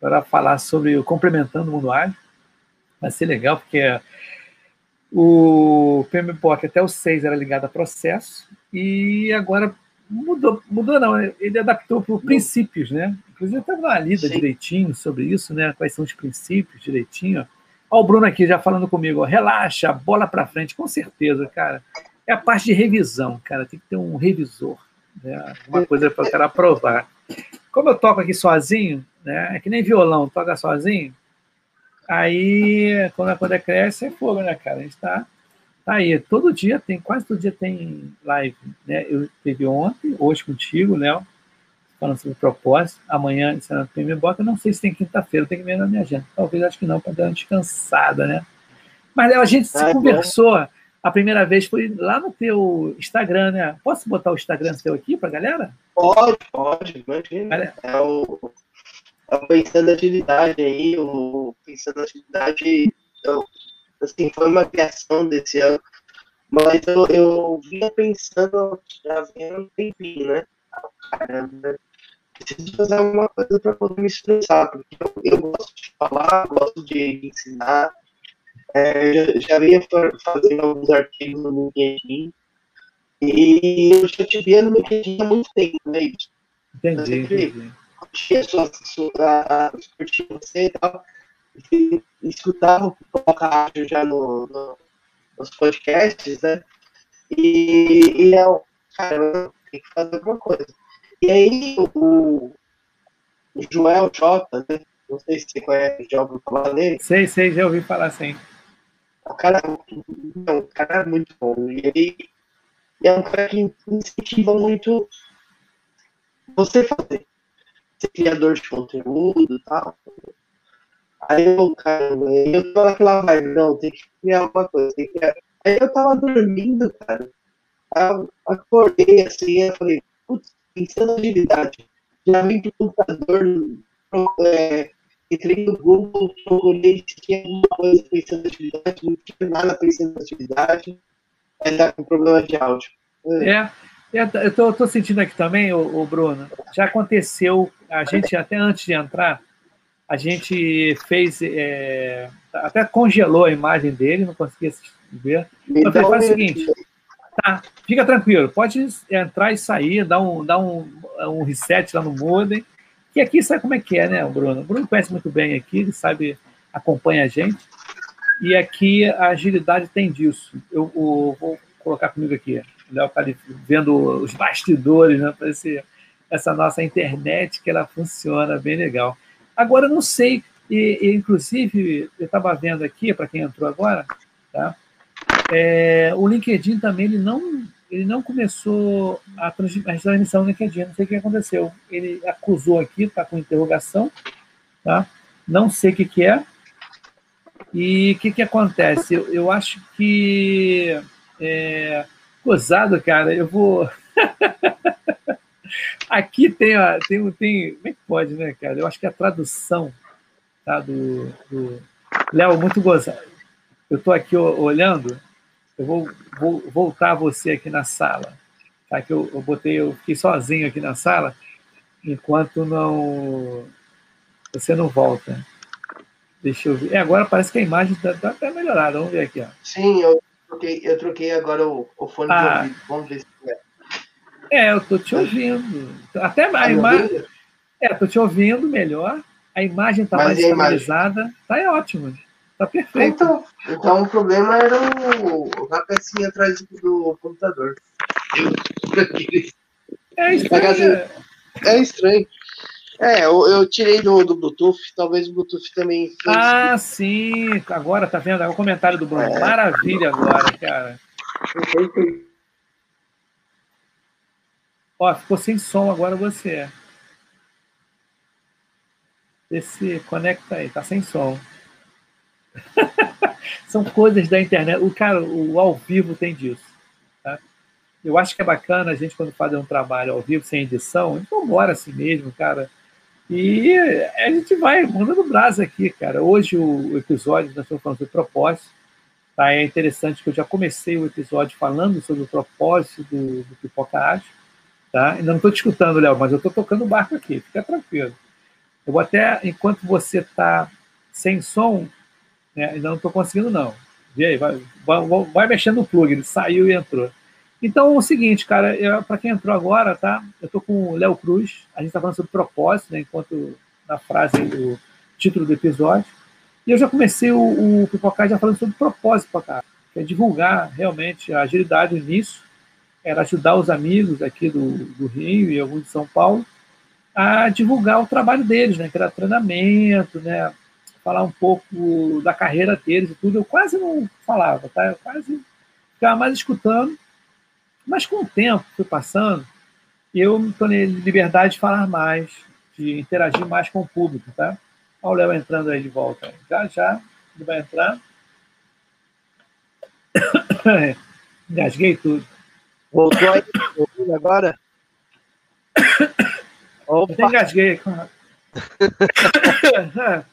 [SPEAKER 1] para falar sobre o Complementando o Mundo Ágil. Vai ser legal, porque o PMBOK até o 6 era ligado a processo, e agora mudou, mudou não, ele adaptou para princípios, né? Inclusive, até uma lida Sim. direitinho sobre isso, né? Quais são os princípios direitinho. Olha o Bruno aqui já falando comigo, ó, relaxa, bola para frente, com certeza, cara. É a parte de revisão, cara, tem que ter um revisor né? Uma coisa para o cara provar. Como eu toco aqui sozinho, né? É que nem violão, toca sozinho. Aí, quando a coisa cresce, é fogo, né, cara? A gente tá, tá aí. Todo dia tem, quase todo dia tem live, né? Eu teve ontem, hoje contigo, Léo, falando sobre propósito. Amanhã, ensinando me bota. Não sei se tem quinta-feira, tem que ver na minha agenda. Talvez, acho que não, para dar uma descansada, né? Mas, Léo, a gente se ah, conversou. Bom a primeira vez foi lá no teu Instagram, né? Posso botar o Instagram teu aqui para galera?
[SPEAKER 2] Pode, pode, imagina. É o, é o Pensando Agilidade aí, o Pensando Agilidade, eu, assim, foi uma criação desse ano, mas eu, eu vinha pensando, já vinha um tempinho, né? Caramba, preciso fazer alguma coisa para poder me expressar, porque eu, eu gosto de falar, gosto de ensinar, é, já, já vinha fazendo alguns artigos no LinkedIn e eu já te via no LinkedIn há muito tempo, né?
[SPEAKER 1] Entendi,
[SPEAKER 2] curtia, sua, sua, curtia você e tal. E, escutava o Pipoca já no, no, nos podcasts, né? E, e eu, cara, tem que fazer alguma coisa. E aí o, Joel Jota, né? Não sei se você conhece, já ouviu falar dele.
[SPEAKER 1] Sei, sei, já ouvi falar sim.
[SPEAKER 2] O cara, não, o cara é muito bom. E ele é um cara que incentiva muito você fazer. Ser criador de conteúdo e tal. Aí eu, cara, eu tô naquela vibe, não, tem que criar alguma coisa, tem que criar. Aí eu tava dormindo, cara. Eu acordei assim, eu falei, putz, pensando agilidade. Já vim pro computador, é, entrei no Google, procurei se tinha alguma coisa pensando agilidade, não tinha nada pensando atividade. Aí tá com problema de áudio.
[SPEAKER 1] É. É, eu tô, tô, sentindo aqui também, o, Bruno, já aconteceu, a gente até antes de entrar, a gente fez, é, até congelou a imagem dele, não conseguia ver. Então, eu falei, faz o seguinte, tá, fica tranquilo, pode entrar e sair, dar um, dar um, um reset lá no modem, que aqui sabe como é que é, né, Bruno? O Bruno conhece muito bem aqui, ele sabe, acompanha a gente, e aqui a agilidade tem disso. Eu, eu vou colocar comigo aqui. O Léo está vendo os bastidores, né? Para essa nossa internet que ela funciona bem legal. Agora, não sei, e, e inclusive, eu estava vendo aqui, para quem entrou agora, tá? É, o LinkedIn também ele não, ele não começou a, transmissão no LinkedIn, não sei o que aconteceu. Ele acusou aqui, está com interrogação, tá? não sei o que, que é. E o que, que acontece? Eu, eu acho que é, Gozado, cara, eu vou. Aqui tem, ó, tem, tem. Como é que pode, né, cara? Eu acho que a tradução tá, do. do... Léo, muito gozado. Eu estou aqui olhando, eu vou, vou voltar você aqui na sala. Tá? Que eu, eu botei, eu fiquei sozinho aqui na sala, enquanto não. Você não volta. Deixa eu ver. É, agora parece que a imagem está tá até melhorada. Vamos ver aqui. Ó.
[SPEAKER 2] Sim, eu troquei, eu troquei agora o, o fone ah. de ouvido. Vamos ver se é.
[SPEAKER 1] É, eu tô te ouvindo. Até a tá imagem. É, tô te ouvindo melhor. A imagem tá Mas mais estabilizada. Tá é ótimo. Tá perfeito.
[SPEAKER 2] Então, então o problema era o, a pecinha atrás do computador.
[SPEAKER 1] É estranho.
[SPEAKER 2] É estranho. É, eu, eu tirei do, do, Bluetooth, talvez o Bluetooth também.
[SPEAKER 1] Ah, sim, agora tá vendo? É o comentário do Bruno. É. Maravilha agora, cara. Ó, ficou sem som agora você. Esse conecta aí, tá sem som. São coisas da internet. O cara, o ao vivo tem disso. Tá? Eu acho que é bacana a gente, quando fazer um trabalho ao vivo, sem edição, então bora assim mesmo, cara e a gente vai mandando brasa aqui, cara. Hoje o episódio, nós estamos falando sobre propósito. Tá? É interessante que eu já comecei o episódio falando sobre o propósito do, do Pipoca Ágil. Tá? Ainda não estou te escutando, Léo, mas eu estou tocando o barco aqui, fica tranquilo. Eu vou até, enquanto você está sem som, né, ainda não estou conseguindo, não. Vê aí, vai, vai, vai mexendo no plug, ele saiu e entrou. Então, é o seguinte, cara, para quem entrou agora, tá? Eu tô com o Léo Cruz, a gente está falando sobre propósito, né? Enquanto na frase, o título do episódio. E eu já comecei o, o Pipocar já falando sobre propósito, Pipocar, que é divulgar realmente a agilidade nisso, era ajudar os amigos aqui do, do Rio e alguns de São Paulo a divulgar o trabalho deles, né? Que era treinamento, né? Falar um pouco da carreira deles e tudo. Eu quase não falava, tá? Eu quase ficava mais escutando mas com o tempo que foi passando, eu me tornei liberdade de falar mais, de interagir mais com o público, tá? Olha o Léo entrando aí de volta. Já, já, ele vai entrar. Engasguei tudo.
[SPEAKER 2] Voltou aí agora?
[SPEAKER 1] Opa. Eu engasguei.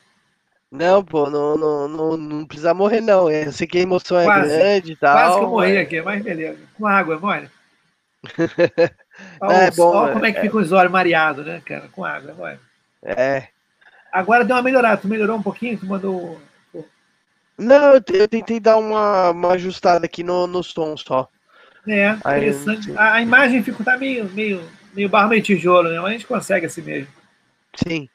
[SPEAKER 2] Não, pô, não, não, não, não precisa morrer, não. Eu sei que a emoção é quase, grande e tal.
[SPEAKER 1] Quase que eu morri aqui, mas beleza. Com água, mole.
[SPEAKER 2] Olha, é bom,
[SPEAKER 1] olha como é que é. fica os olhos mareados, né, cara? Com água, mole.
[SPEAKER 2] É.
[SPEAKER 1] Agora deu uma melhorada. Tu melhorou um pouquinho? Tu mandou.
[SPEAKER 2] Não, eu tentei dar uma, uma ajustada aqui no, no som só.
[SPEAKER 1] É, interessante. Aí, a, a, imagem fica tá meio, meio, meio barro, meio tijolo, né? Mas a gente consegue assim mesmo.
[SPEAKER 2] Sim.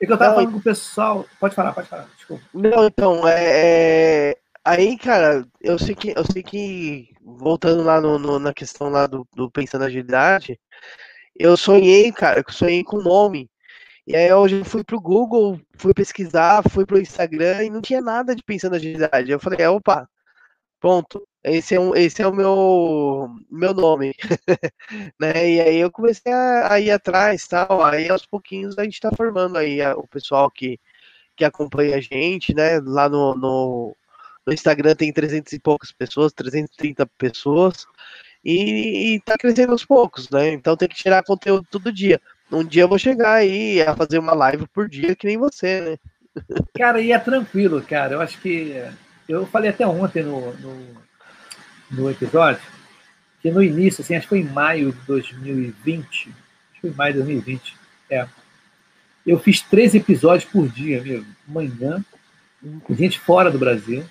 [SPEAKER 1] É que eu tava não, falando com o pessoal. Pode falar, pode falar, desculpa.
[SPEAKER 2] Não, então, é, é. Aí, cara, eu sei que, eu sei que voltando lá no, no, na questão lá do, do Pensando Agilidade, eu sonhei, cara, eu sonhei com nome. E aí hoje eu fui pro Google, fui pesquisar, fui pro Instagram e não tinha nada de Pensando Agilidade. Eu falei, é, opa, Pronto. Esse é, um, esse é o meu, meu nome. né? E aí eu comecei a, a, ir atrás tal. Aí aos pouquinhos a gente está formando aí a, o pessoal que, que acompanha a gente, né? Lá no, no, no, Instagram tem 300 e poucas pessoas, 330 pessoas. E, e tá crescendo aos poucos, né? Então tem que tirar conteúdo todo dia. Um dia eu vou chegar aí a fazer uma live por dia, que nem você, né?
[SPEAKER 1] Cara, e é tranquilo, cara. Eu acho que eu falei até ontem no, no, no, episódio que no início, assim, acho que foi em maio de 2020, acho que foi em maio de 2020, é, eu fiz três episódios por dia, mesmo, manhã, com gente fora do Brasil,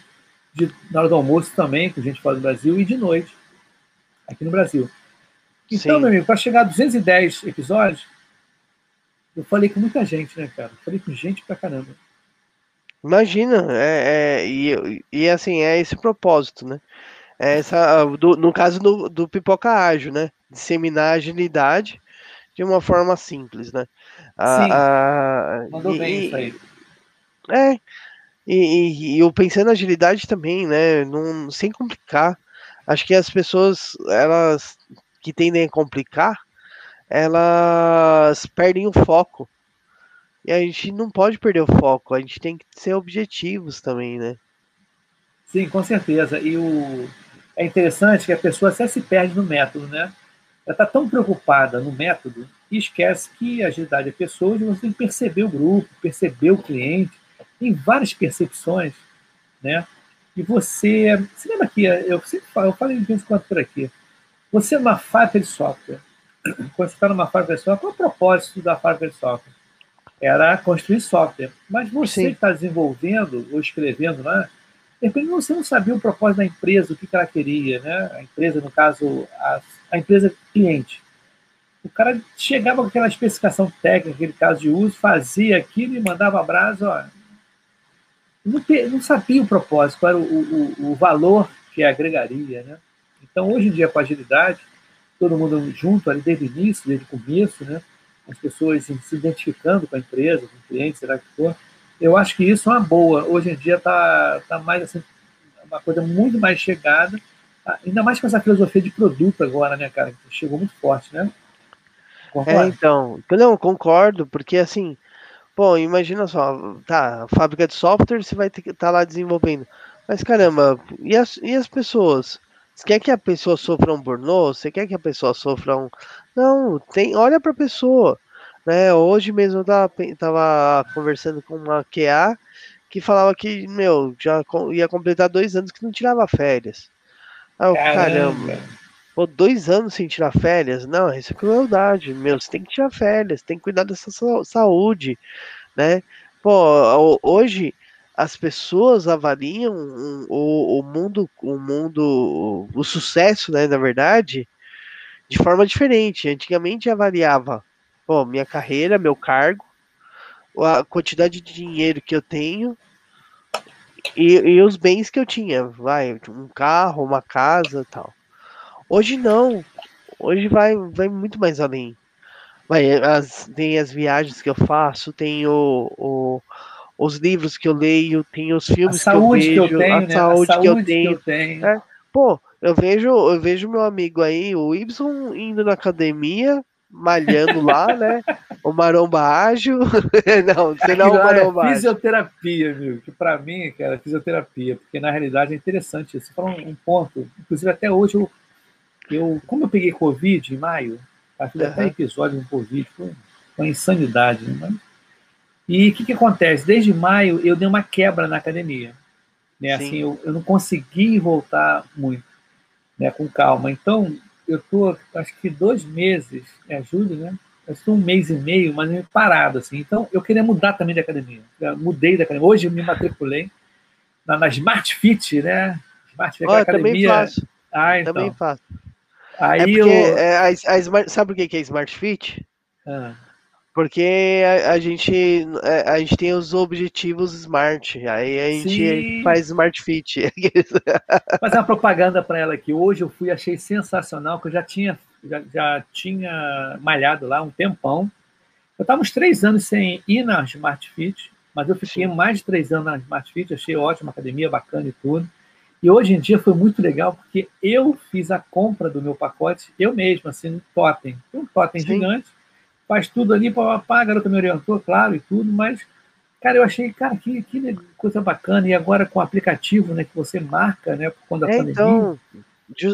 [SPEAKER 1] de, na hora do almoço também, com gente fora do Brasil, e de noite, aqui no Brasil. Então, Sim. meu amigo, para chegar a 210 episódios, eu falei com muita gente, né, cara? falei com gente pra caramba.
[SPEAKER 2] Imagina, é, é, e, e assim, é esse propósito, né? É essa, do, no caso do, do Pipoca Ágil, né? Disseminar agilidade de uma forma simples, né?
[SPEAKER 1] A, Sim, a, mandou e, bem isso aí.
[SPEAKER 2] É, e, e, e eu pensando na agilidade também, né? Não, sem complicar. Acho que as pessoas, elas que tendem a complicar, elas perdem o foco e a gente não pode perder o foco, a gente tem que ser objetivos também, né?
[SPEAKER 1] Sim, com certeza. E o... é interessante que a pessoa até se perde no método, né? Ela está tão preocupada no método e esquece que a agilidade é pessoas e você tem que perceber o grupo, perceber o cliente. Tem várias percepções, né? E você. Você lembra que eu sempre falo, eu falei de vez em quando por aqui. Você é uma fábrica de software. Quando você está numa fábrica de software, qual é o propósito da fábrica de software? Era construir software. Mas você Sim. que está desenvolvendo ou escrevendo lá, de repente você não sabia o propósito da empresa, o que, ela queria, né? A empresa, no caso, a, a empresa cliente. O cara chegava com aquela especificação técnica, aquele caso de uso, fazia aquilo e mandava abraço, ó. Não, não sabia o propósito, qual era o, o, o valor que agregaria, né? Então, hoje em dia, com agilidade, todo mundo junto ali desde o início, desde o começo, né? As pessoas se identificando com a empresa, com o cliente, será que for. Eu acho que isso é uma boa. Hoje em dia está tá mais assim, uma coisa muito mais chegada, ainda mais com essa filosofia de produto agora, né, cara? Que chegou muito forte, né?
[SPEAKER 2] Concordo? É, então, não, concordo, porque assim, pô, imagina só, tá, fábrica de software você vai estar tá lá desenvolvendo. Mas caramba, e as, e as pessoas? Você quer que a pessoa sofra um burnout? Você quer que a pessoa sofra um. Não, tem, olha para a pessoa. Né? Hoje mesmo eu tava, tava conversando com uma QA que falava que, meu, já ia completar dois anos que não tirava férias. Ah, caramba. caramba. Pô, dois anos sem tirar férias? Não, isso é crueldade, meu. Você tem que tirar férias, tem que cuidar dessa saúde, né? Pô, hoje as pessoas avaliam o, o mundo, o mundo, o sucesso, né, na verdade, de forma diferente. Antigamente avaliava, pô, minha carreira, meu cargo, a quantidade de dinheiro que eu tenho e, e os bens que eu tinha, vai, um carro, uma casa, tal. Hoje não. Hoje vai, vai muito mais além. Vai, as, tem as viagens que eu faço, tem o, o os livros que eu leio, tem os filmes que eu vejo, que eu tenho,
[SPEAKER 1] a,
[SPEAKER 2] né? saúde
[SPEAKER 1] a, saúde que eu tenho. Que eu tenho.
[SPEAKER 2] É, pô, eu vejo, eu vejo meu amigo aí, o Y, indo na academia, malhando lá, né? O maromba ágil. não, você não é o maromba
[SPEAKER 1] é fisioterapia, viu? Que para mim, cara, é fisioterapia, porque na realidade é interessante isso. Você falou um, ponto, inclusive até hoje eu, eu, como eu peguei Covid em maio, fiz uhum. até episódio no Covid, foi uma insanidade, né? Mas e o que, que acontece? Desde maio eu dei uma quebra na academia. Né? Assim, eu, eu não consegui voltar muito, né? com calma. Então, eu estou, acho que dois meses, me ajuda, né? Estou um mês e meio, mas meio parado, assim. Então, eu queria mudar também de academia. Eu mudei da academia. Hoje eu me matriculei na, na Smart Fit, né?
[SPEAKER 2] Smart Fit, oh, academia. Também faço.
[SPEAKER 1] Ah, então.
[SPEAKER 2] Também faço. Aí é porque, eu... é, a, a sabe o que é Smart Fit? Ah Porque a, a, gente, a, a, gente tem os objetivos smart, aí a gente Sim. faz smart fit.
[SPEAKER 1] Fazer uma propaganda para ela aqui. Hoje eu fui, achei sensacional, que eu já tinha, já, já tinha malhado lá um tempão. Eu estava uns três anos sem ir na Smart Fit, mas eu fiquei Sim. mais de três anos na Smart Fit, achei ótima academia, bacana e tudo. E hoje em dia foi muito legal porque eu fiz a compra do meu pacote, eu mesmo, assim, no totem. Um totem Sim. gigante, faz tudo ali, pá, pá, a garota me orientou, claro, e tudo, mas, cara, eu achei, cara, que, que coisa bacana. E agora com o aplicativo, né, que você marca, né, quando a é, pandemia... Então,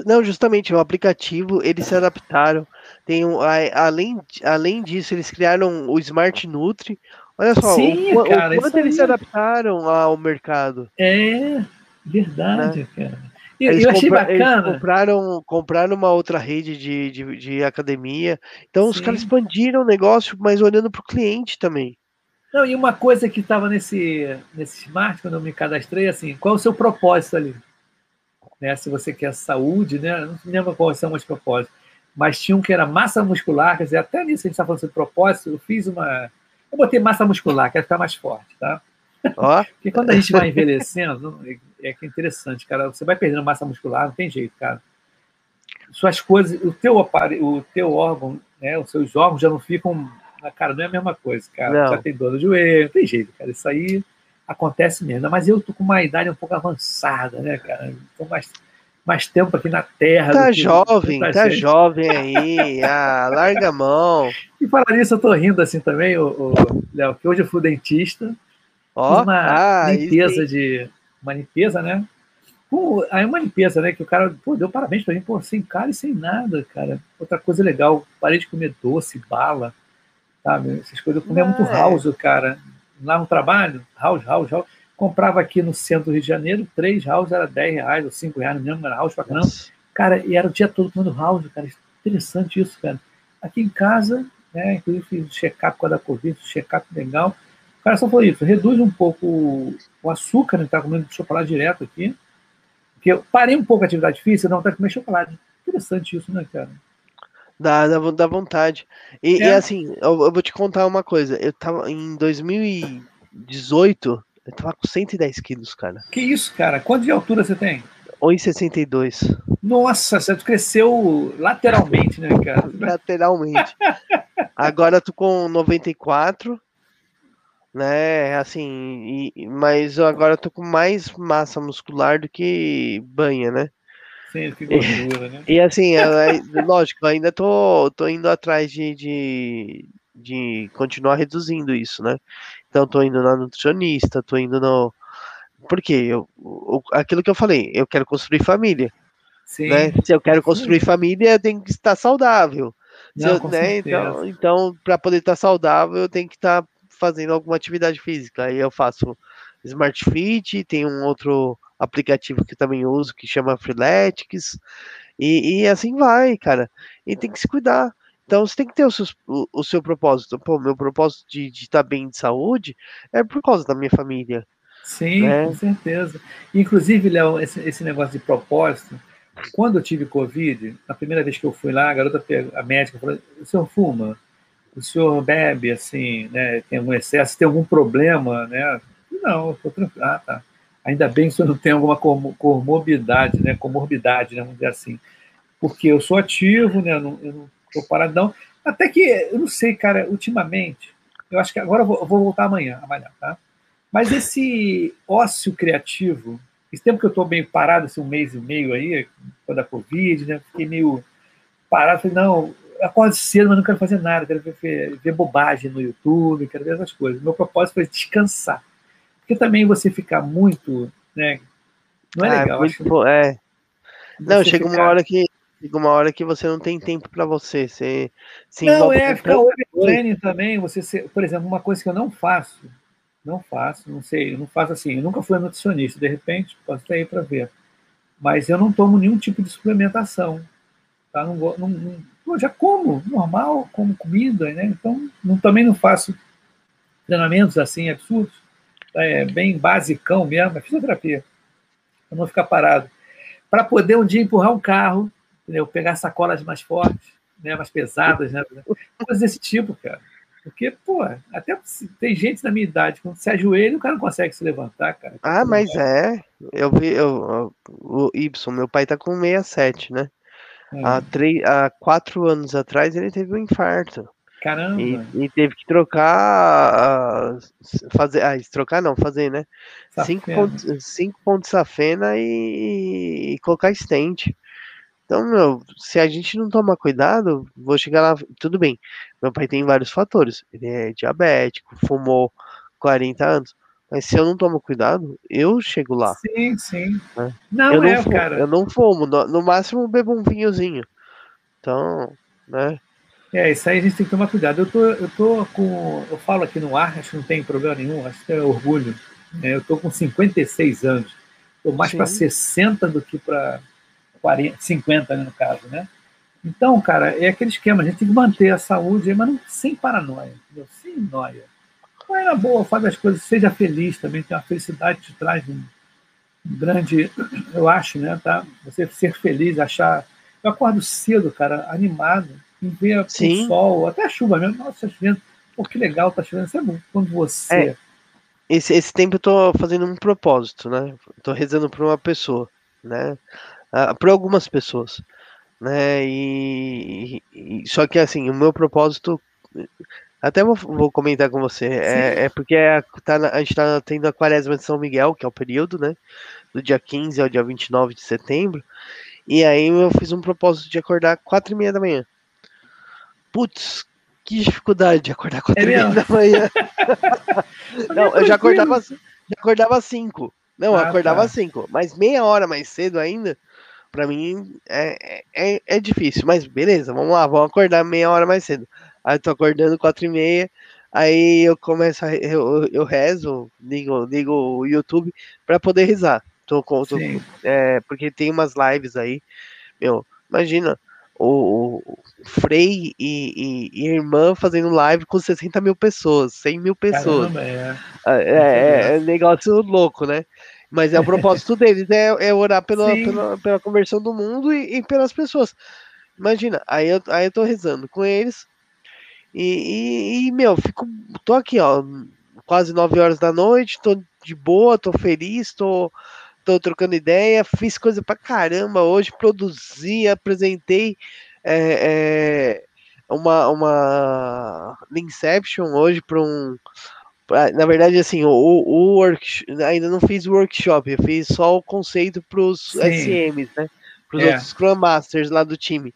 [SPEAKER 2] não, justamente, o aplicativo, eles se adaptaram. Tem um, além, além disso, eles criaram o Smart Nutri. Olha só, Sim, o, cara, o quanto eles se adaptaram ao mercado.
[SPEAKER 1] É, verdade, né? cara. Eles eu achei compra, bacana.
[SPEAKER 2] compraram, compraram uma outra rede de, de, de academia. Então Sim. os caras expandiram o negócio, mas olhando para o cliente também.
[SPEAKER 1] Não, e uma coisa que estava nesse, nesse smart, quando eu me cadastrei, assim, qual é o seu propósito ali? Né, se você quer saúde, né? Não me lembro quais são os propósitos. Mas tinha um que era massa muscular, quer dizer, até nisso a gente está falando sobre propósito, eu fiz uma. Eu botei massa muscular, quero ficar mais forte, tá? Oh. Porque quando a gente vai envelhecendo, é que é interessante, cara. Você vai perdendo massa muscular, não tem jeito, cara. Suas coisas, o teu aparelho, o teu órgão, né, os seus órgãos já não ficam, cara, não é a mesma coisa, cara. Não. Já tem dor no joelho, não tem jeito, cara. Isso aí acontece mesmo. Mas eu tô com uma idade um pouco avançada, né, cara? Tô mais, mais tempo aqui na Terra.
[SPEAKER 2] Tá jovem, tá gente. jovem aí. ah, larga a mão.
[SPEAKER 1] E falar nisso, eu tô rindo assim também, Léo, que hoje eu fui dentista. Oh, fiz uma ah, limpeza de uma limpeza, né? Pô, aí uma limpeza, né? Que o cara, pô, deu parabéns pra mim, pô, sem cara e sem nada, cara. Outra coisa legal, parei de comer doce, bala, sabe? Essas coisas. Eu comia é. muito house, cara. Lá no trabalho, house, house, house. Comprava aqui no centro do Rio de Janeiro, três house era 10 reais ou 5 reais, não lembro, era house pra caramba. Cara, e era o dia todo comendo house, cara. Interessante isso, cara. Aqui em casa, né? Inclusive fiz check-up com a da Covid, check-up legal. O cara só falou isso, reduz um pouco o açúcar, né? Tá comendo chocolate direto aqui. Porque eu parei um pouco a atividade física, não, tá comer chocolate. Interessante isso, né, cara?
[SPEAKER 2] Dá, dá, dá vontade. E, é. e assim, eu, eu, vou te contar uma coisa. Eu tava em 2018, eu tava com 110 quilos, cara.
[SPEAKER 1] Que isso, cara? Quanto de altura você tem?
[SPEAKER 2] 1,62.
[SPEAKER 1] Nossa, você cresceu lateralmente, né, cara?
[SPEAKER 2] lateralmente. Agora eu tô com 94 né? Assim, e, mas agora eu tô com mais massa muscular do que banha, né?
[SPEAKER 1] Sim, que gordura, né?
[SPEAKER 2] E assim, ela, lógico, ainda tô, tô indo atrás de, de, de continuar reduzindo isso, né? Então tô indo na nutricionista, tô indo no. Porque eu, aquilo que eu falei, eu quero construir família. Sim. Né? Se eu quero construir Sim. família, eu tenho que estar saudável. Não, eu, né? Então, então para poder estar saudável, eu tenho que estar fazendo alguma atividade física. Aí eu faço Smart Fit, tem um outro aplicativo que eu também uso que chama Freeletics, e, e assim vai, cara. E tem que se cuidar. Então você tem que ter o seu, o, o seu propósito. Pô, meu propósito de estar tá bem de saúde é por causa da minha família.
[SPEAKER 1] Sim, né? com certeza. Inclusive, Léo, esse, esse negócio de propósito, quando eu tive Covid, a primeira vez que eu fui lá, a garota, a médica falou: o senhor fuma? O senhor bebe, assim, né, tem algum excesso, tem algum problema, né? Não, estou tranquilo. Ah, tá. Ainda bem que o senhor não tem alguma comorbidade, né, comorbidade, né, vamos dizer assim. Porque eu sou ativo, né, eu não, estou paradão. Até que, eu não sei, cara, ultimamente, eu acho que agora eu vou, eu vou voltar amanhã, amanhã, tá? Mas esse ócio criativo, esse tempo que eu estou meio parado, assim, um mês e meio aí, quando a Covid, né, fiquei meio parado, falei, não, acordo cedo, mas não quero fazer nada, quero ver, ver, bobagem no YouTube, quero ver essas coisas. Meu propósito foi descansar. Porque também você ficar muito, né? Não é ah, legal. Muito,
[SPEAKER 2] acho, é. Não, chega ficar... uma hora que chega uma hora que você não tem tempo para você. Você
[SPEAKER 1] se Não, é, ficar overtraining também. Você, por exemplo, uma coisa que eu não faço, não faço, não sei, eu não faço assim. Eu nunca fui nutricionista, de repente, posso ter aí para ver. Mas eu não tomo nenhum tipo de suplementação. Tá? Não, não, não, eu já como normal, como comida, né? Então, não, também não faço treinamentos assim absurdos, é bem basicão mesmo, é fisioterapia, para não ficar parado. Para poder um dia empurrar um carro, entendeu? pegar sacolas mais fortes, né, mais pesadas, né? coisas desse tipo, cara. Porque, pô, até tem gente na minha idade, quando se ajoelha, o cara não consegue se levantar, cara.
[SPEAKER 2] Ah, mas é. Eu vi, eu, o Y, meu pai tá com 67, né? É. Há, três, há quatro anos atrás ele teve um infarto.
[SPEAKER 1] Caramba!
[SPEAKER 2] E, e teve que trocar. Fazer. Ah, trocar não, fazer, né? Cinco pontos, cinco pontos safena e, e colocar estente. Então, meu, se a gente não tomar cuidado, vou chegar lá. Tudo bem, meu pai tem vários fatores. Ele é diabético, fumou 40 anos. Mas se eu não tomo cuidado, eu chego lá.
[SPEAKER 1] Sim, sim. Né? Não, eu
[SPEAKER 2] não
[SPEAKER 1] é,
[SPEAKER 2] fumo,
[SPEAKER 1] cara.
[SPEAKER 2] Eu não fumo, no, no, máximo bebo um vinhozinho. Então, né?
[SPEAKER 1] É, isso aí a gente tem que tomar cuidado. Eu tô, eu tô com. Eu falo aqui no ar, acho que não tem problema nenhum, acho que é orgulho. Né? Eu tô com 56 anos. Tô mais para 60 do que para 40, 50, né, no caso, né? Então, cara, é aquele esquema, a gente tem que manter a saúde, mas não, sem paranoia, entendeu? sem noia. Vai na boa, faz as coisas, seja feliz também, tem uma felicidade que te traz um, grande, eu acho, né, tá? Você ser feliz, achar. Eu acordo cedo, cara, animado, em ver o sol, até a chuva mesmo, nossa, tá chovendo, pô, que legal, tá chovendo, isso é bom. Quando você. É.
[SPEAKER 2] Esse, esse tempo eu tô fazendo um propósito, né? Tô rezando para uma pessoa, né? uh, para algumas pessoas, né? E, e, só que assim, o meu propósito, até vou, vou comentar com você, é, é, porque é, tá a gente está tendo a quaresma de São Miguel, que é o período, né? Do dia 15 ao dia 29 de setembro. E aí eu fiz um propósito de acordar quatro e meia da manhã. Putz, que dificuldade de acordar quatro é e meia da manhã. Não, eu já acordava, já acordava cinco. Não, ah, eu acordava tá. cinco, mas meia hora mais cedo ainda, para mim é, é, é difícil, mas beleza, vamos lá, vamos acordar meia hora mais cedo. Aí eu tô acordando quatro e meia, aí eu começo, a, eu, eu rezo, ligo, ligo o YouTube para poder rezar. Tô, tô, é, porque tem umas lives aí, meu, imagina, o, o Frei e, e, e, irmã fazendo live com 60 mil pessoas, 100 mil pessoas. Caramba, é. É, é, é negócio louco, né? Mas é o propósito deles, é, é orar pela, pela, pela, conversão do mundo e, e, pelas pessoas. Imagina, aí eu, aí eu tô rezando com eles. E, e, e, meu, fico. Tô aqui, ó, quase 9 horas da noite, tô de boa, tô feliz, tô, tô trocando ideia, fiz coisa pra caramba hoje, produzi, apresentei é, é, uma, uma Inception hoje para um ah, na verdade, assim, o, o work, ainda não fiz workshop, eu fiz só o conceito para os SMs, né? Para os é. outros Scrum Masters lá do time.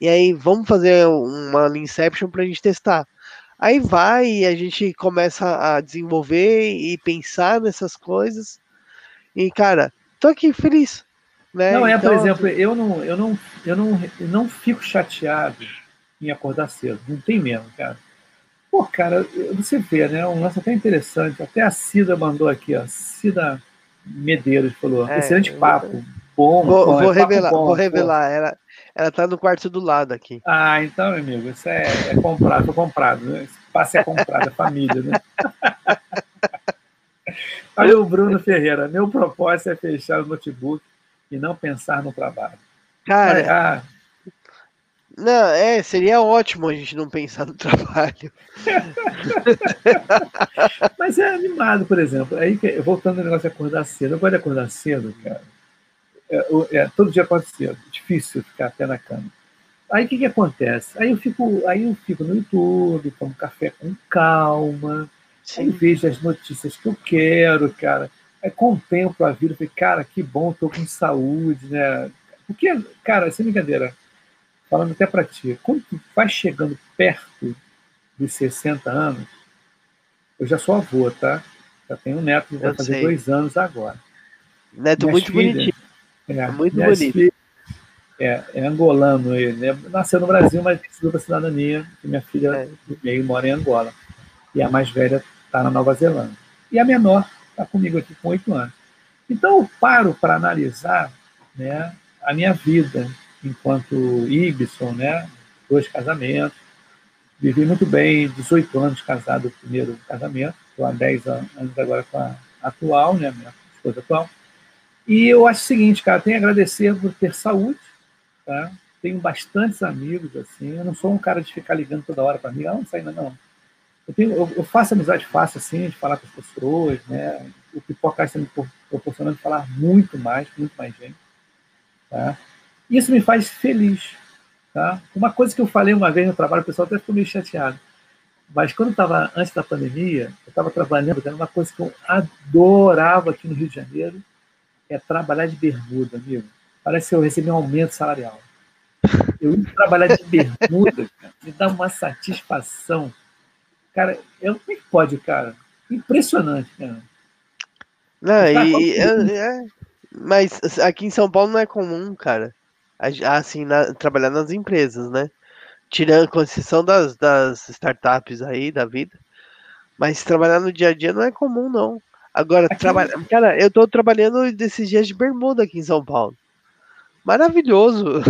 [SPEAKER 2] E aí, vamos fazer uma Inception para a gente testar. Aí vai e a gente começa a desenvolver e pensar nessas coisas. E, cara, tô aqui feliz. Né?
[SPEAKER 1] Não, é, então, por exemplo, eu não, eu, não, eu, não, eu não fico chateado em acordar cedo. Não tem mesmo, cara. Pô, cara, você vê, né? Um lance até interessante. Até a Cida mandou aqui, ó. Cida Medeiros falou. É, excelente papo. Bom,
[SPEAKER 2] vou,
[SPEAKER 1] bom,
[SPEAKER 2] vou é revelar, bom, vou revelar. Ela, ela tá no quarto do lado aqui.
[SPEAKER 1] Ah, então, meu amigo, isso é, é comprado, foi comprado, né? Esse passe é comprado, é família, né? Olha o Bruno Ferreira. Meu propósito é fechar o notebook e não pensar no trabalho.
[SPEAKER 2] Cara, ah, não, é, seria ótimo a gente não pensar no trabalho.
[SPEAKER 1] Mas é animado, por exemplo. Aí, voltando ao negócio de acordar cedo, eu gosto de acordar cedo, cara. É, é, todo dia acordo cedo. Difícil ficar até na cama. Aí o que, que acontece? Aí eu fico, aí eu fico no YouTube, tomo café com calma, aí vejo as notícias que eu quero, cara. Aí contemplo a vida, falei, cara, que bom, tô com saúde, né? Porque, cara, sem brincadeira, falando até para ti, quando tu vai chegando perto dos 60 anos, eu já sou avô, tá? Já tenho um neto que vai fazer sei. dois anos agora.
[SPEAKER 2] Neto Minhas muito filhas, bonitinho. É, muito bonito.
[SPEAKER 1] É, é, angolano ele, né? Nasceu no Brasil, mas precisou da cidadania, minha filha é. meio mora em Angola. E a mais velha está na Nova Zelândia. E a menor está comigo aqui com oito anos. Então eu paro para analisar né, a minha vida, enquanto Ibson, né? Dois casamentos. Vivi muito bem, 18 anos casado, o primeiro casamento. Estou há 10 anos agora com a atual, né? Minha esposa atual. E eu acho o seguinte, cara, tenho a agradecer por ter saúde, tá? Tenho bastantes amigos, assim. Eu não sou um cara de ficar ligando toda hora para mim, ah, não sai ainda não. eu, tenho, eu, eu, faço amizade fácil, assim, de falar com as pessoas, né? O Pipoca está me proporcionando falar muito mais, muito mais gente. Tá? Isso me faz feliz. Tá? Uma coisa que eu falei uma vez no trabalho, o pessoal até ficou meio chateado. Mas quando estava antes da pandemia, eu estava trabalhando, era uma coisa que eu adorava aqui no Rio de Janeiro, é trabalhar de bermuda, amigo. Parece que eu recebi um aumento salarial. Eu ir trabalhar de bermuda, cara, me dá uma satisfação. Cara, eu, como é que pode, cara? Impressionante, cara.
[SPEAKER 2] Não, e, é, é, mas aqui em São Paulo não é comum, cara. Assim, na, trabalhar nas empresas, né? Tirando com exceção das, das startups aí da vida. Mas trabalhar no dia a dia não é comum, não. Agora, trabalhar. Cara, eu tô trabalhando desses dias de bermuda aqui em São Paulo. Maravilhoso!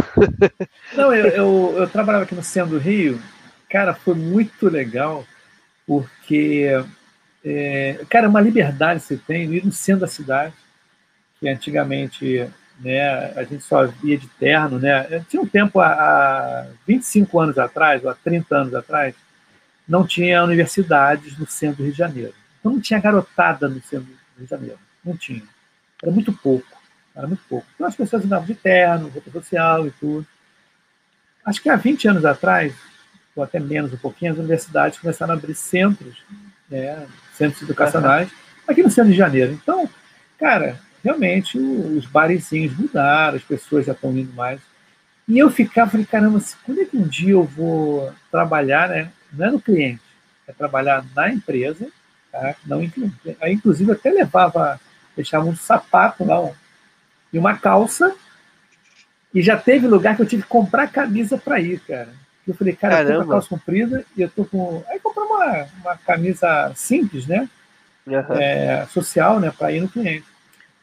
[SPEAKER 1] Não, eu, eu, eu trabalhava aqui no centro do Rio. Cara, foi muito legal, porque, é, cara, uma liberdade você tem ir no centro da cidade, que antigamente né, a gente só via de terno. Né? Tinha um tempo, há, há 25 anos atrás, ou há 30 anos atrás, não tinha universidades no centro do Rio de Janeiro. Então não tinha garotada no centro Rio de Janeiro. Não tinha. Era muito pouco. Era muito pouco. Então as pessoas andavam de terno, roupa social e tudo. Acho que há 20 anos atrás, ou até menos um pouquinho, as universidades começaram a abrir centros, né, centros educacionais, aqui no centro de Janeiro. Então, cara, realmente os barizinhos mudaram, as pessoas já estão indo mais. E eu ficava, falei, caramba, quando é que um dia eu vou trabalhar, né? Não é no cliente, é trabalhar na empresa Tá? Não, inclusive, até levava, deixava um sapato lá e uma calça. E já teve lugar que eu tive que comprar camisa para ir, cara. Eu falei, cara, Caramba. eu tô com a calça comprida e eu tô com. Aí comprei uma, uma camisa simples, né? Uhum. É, social, né? Para ir no cliente.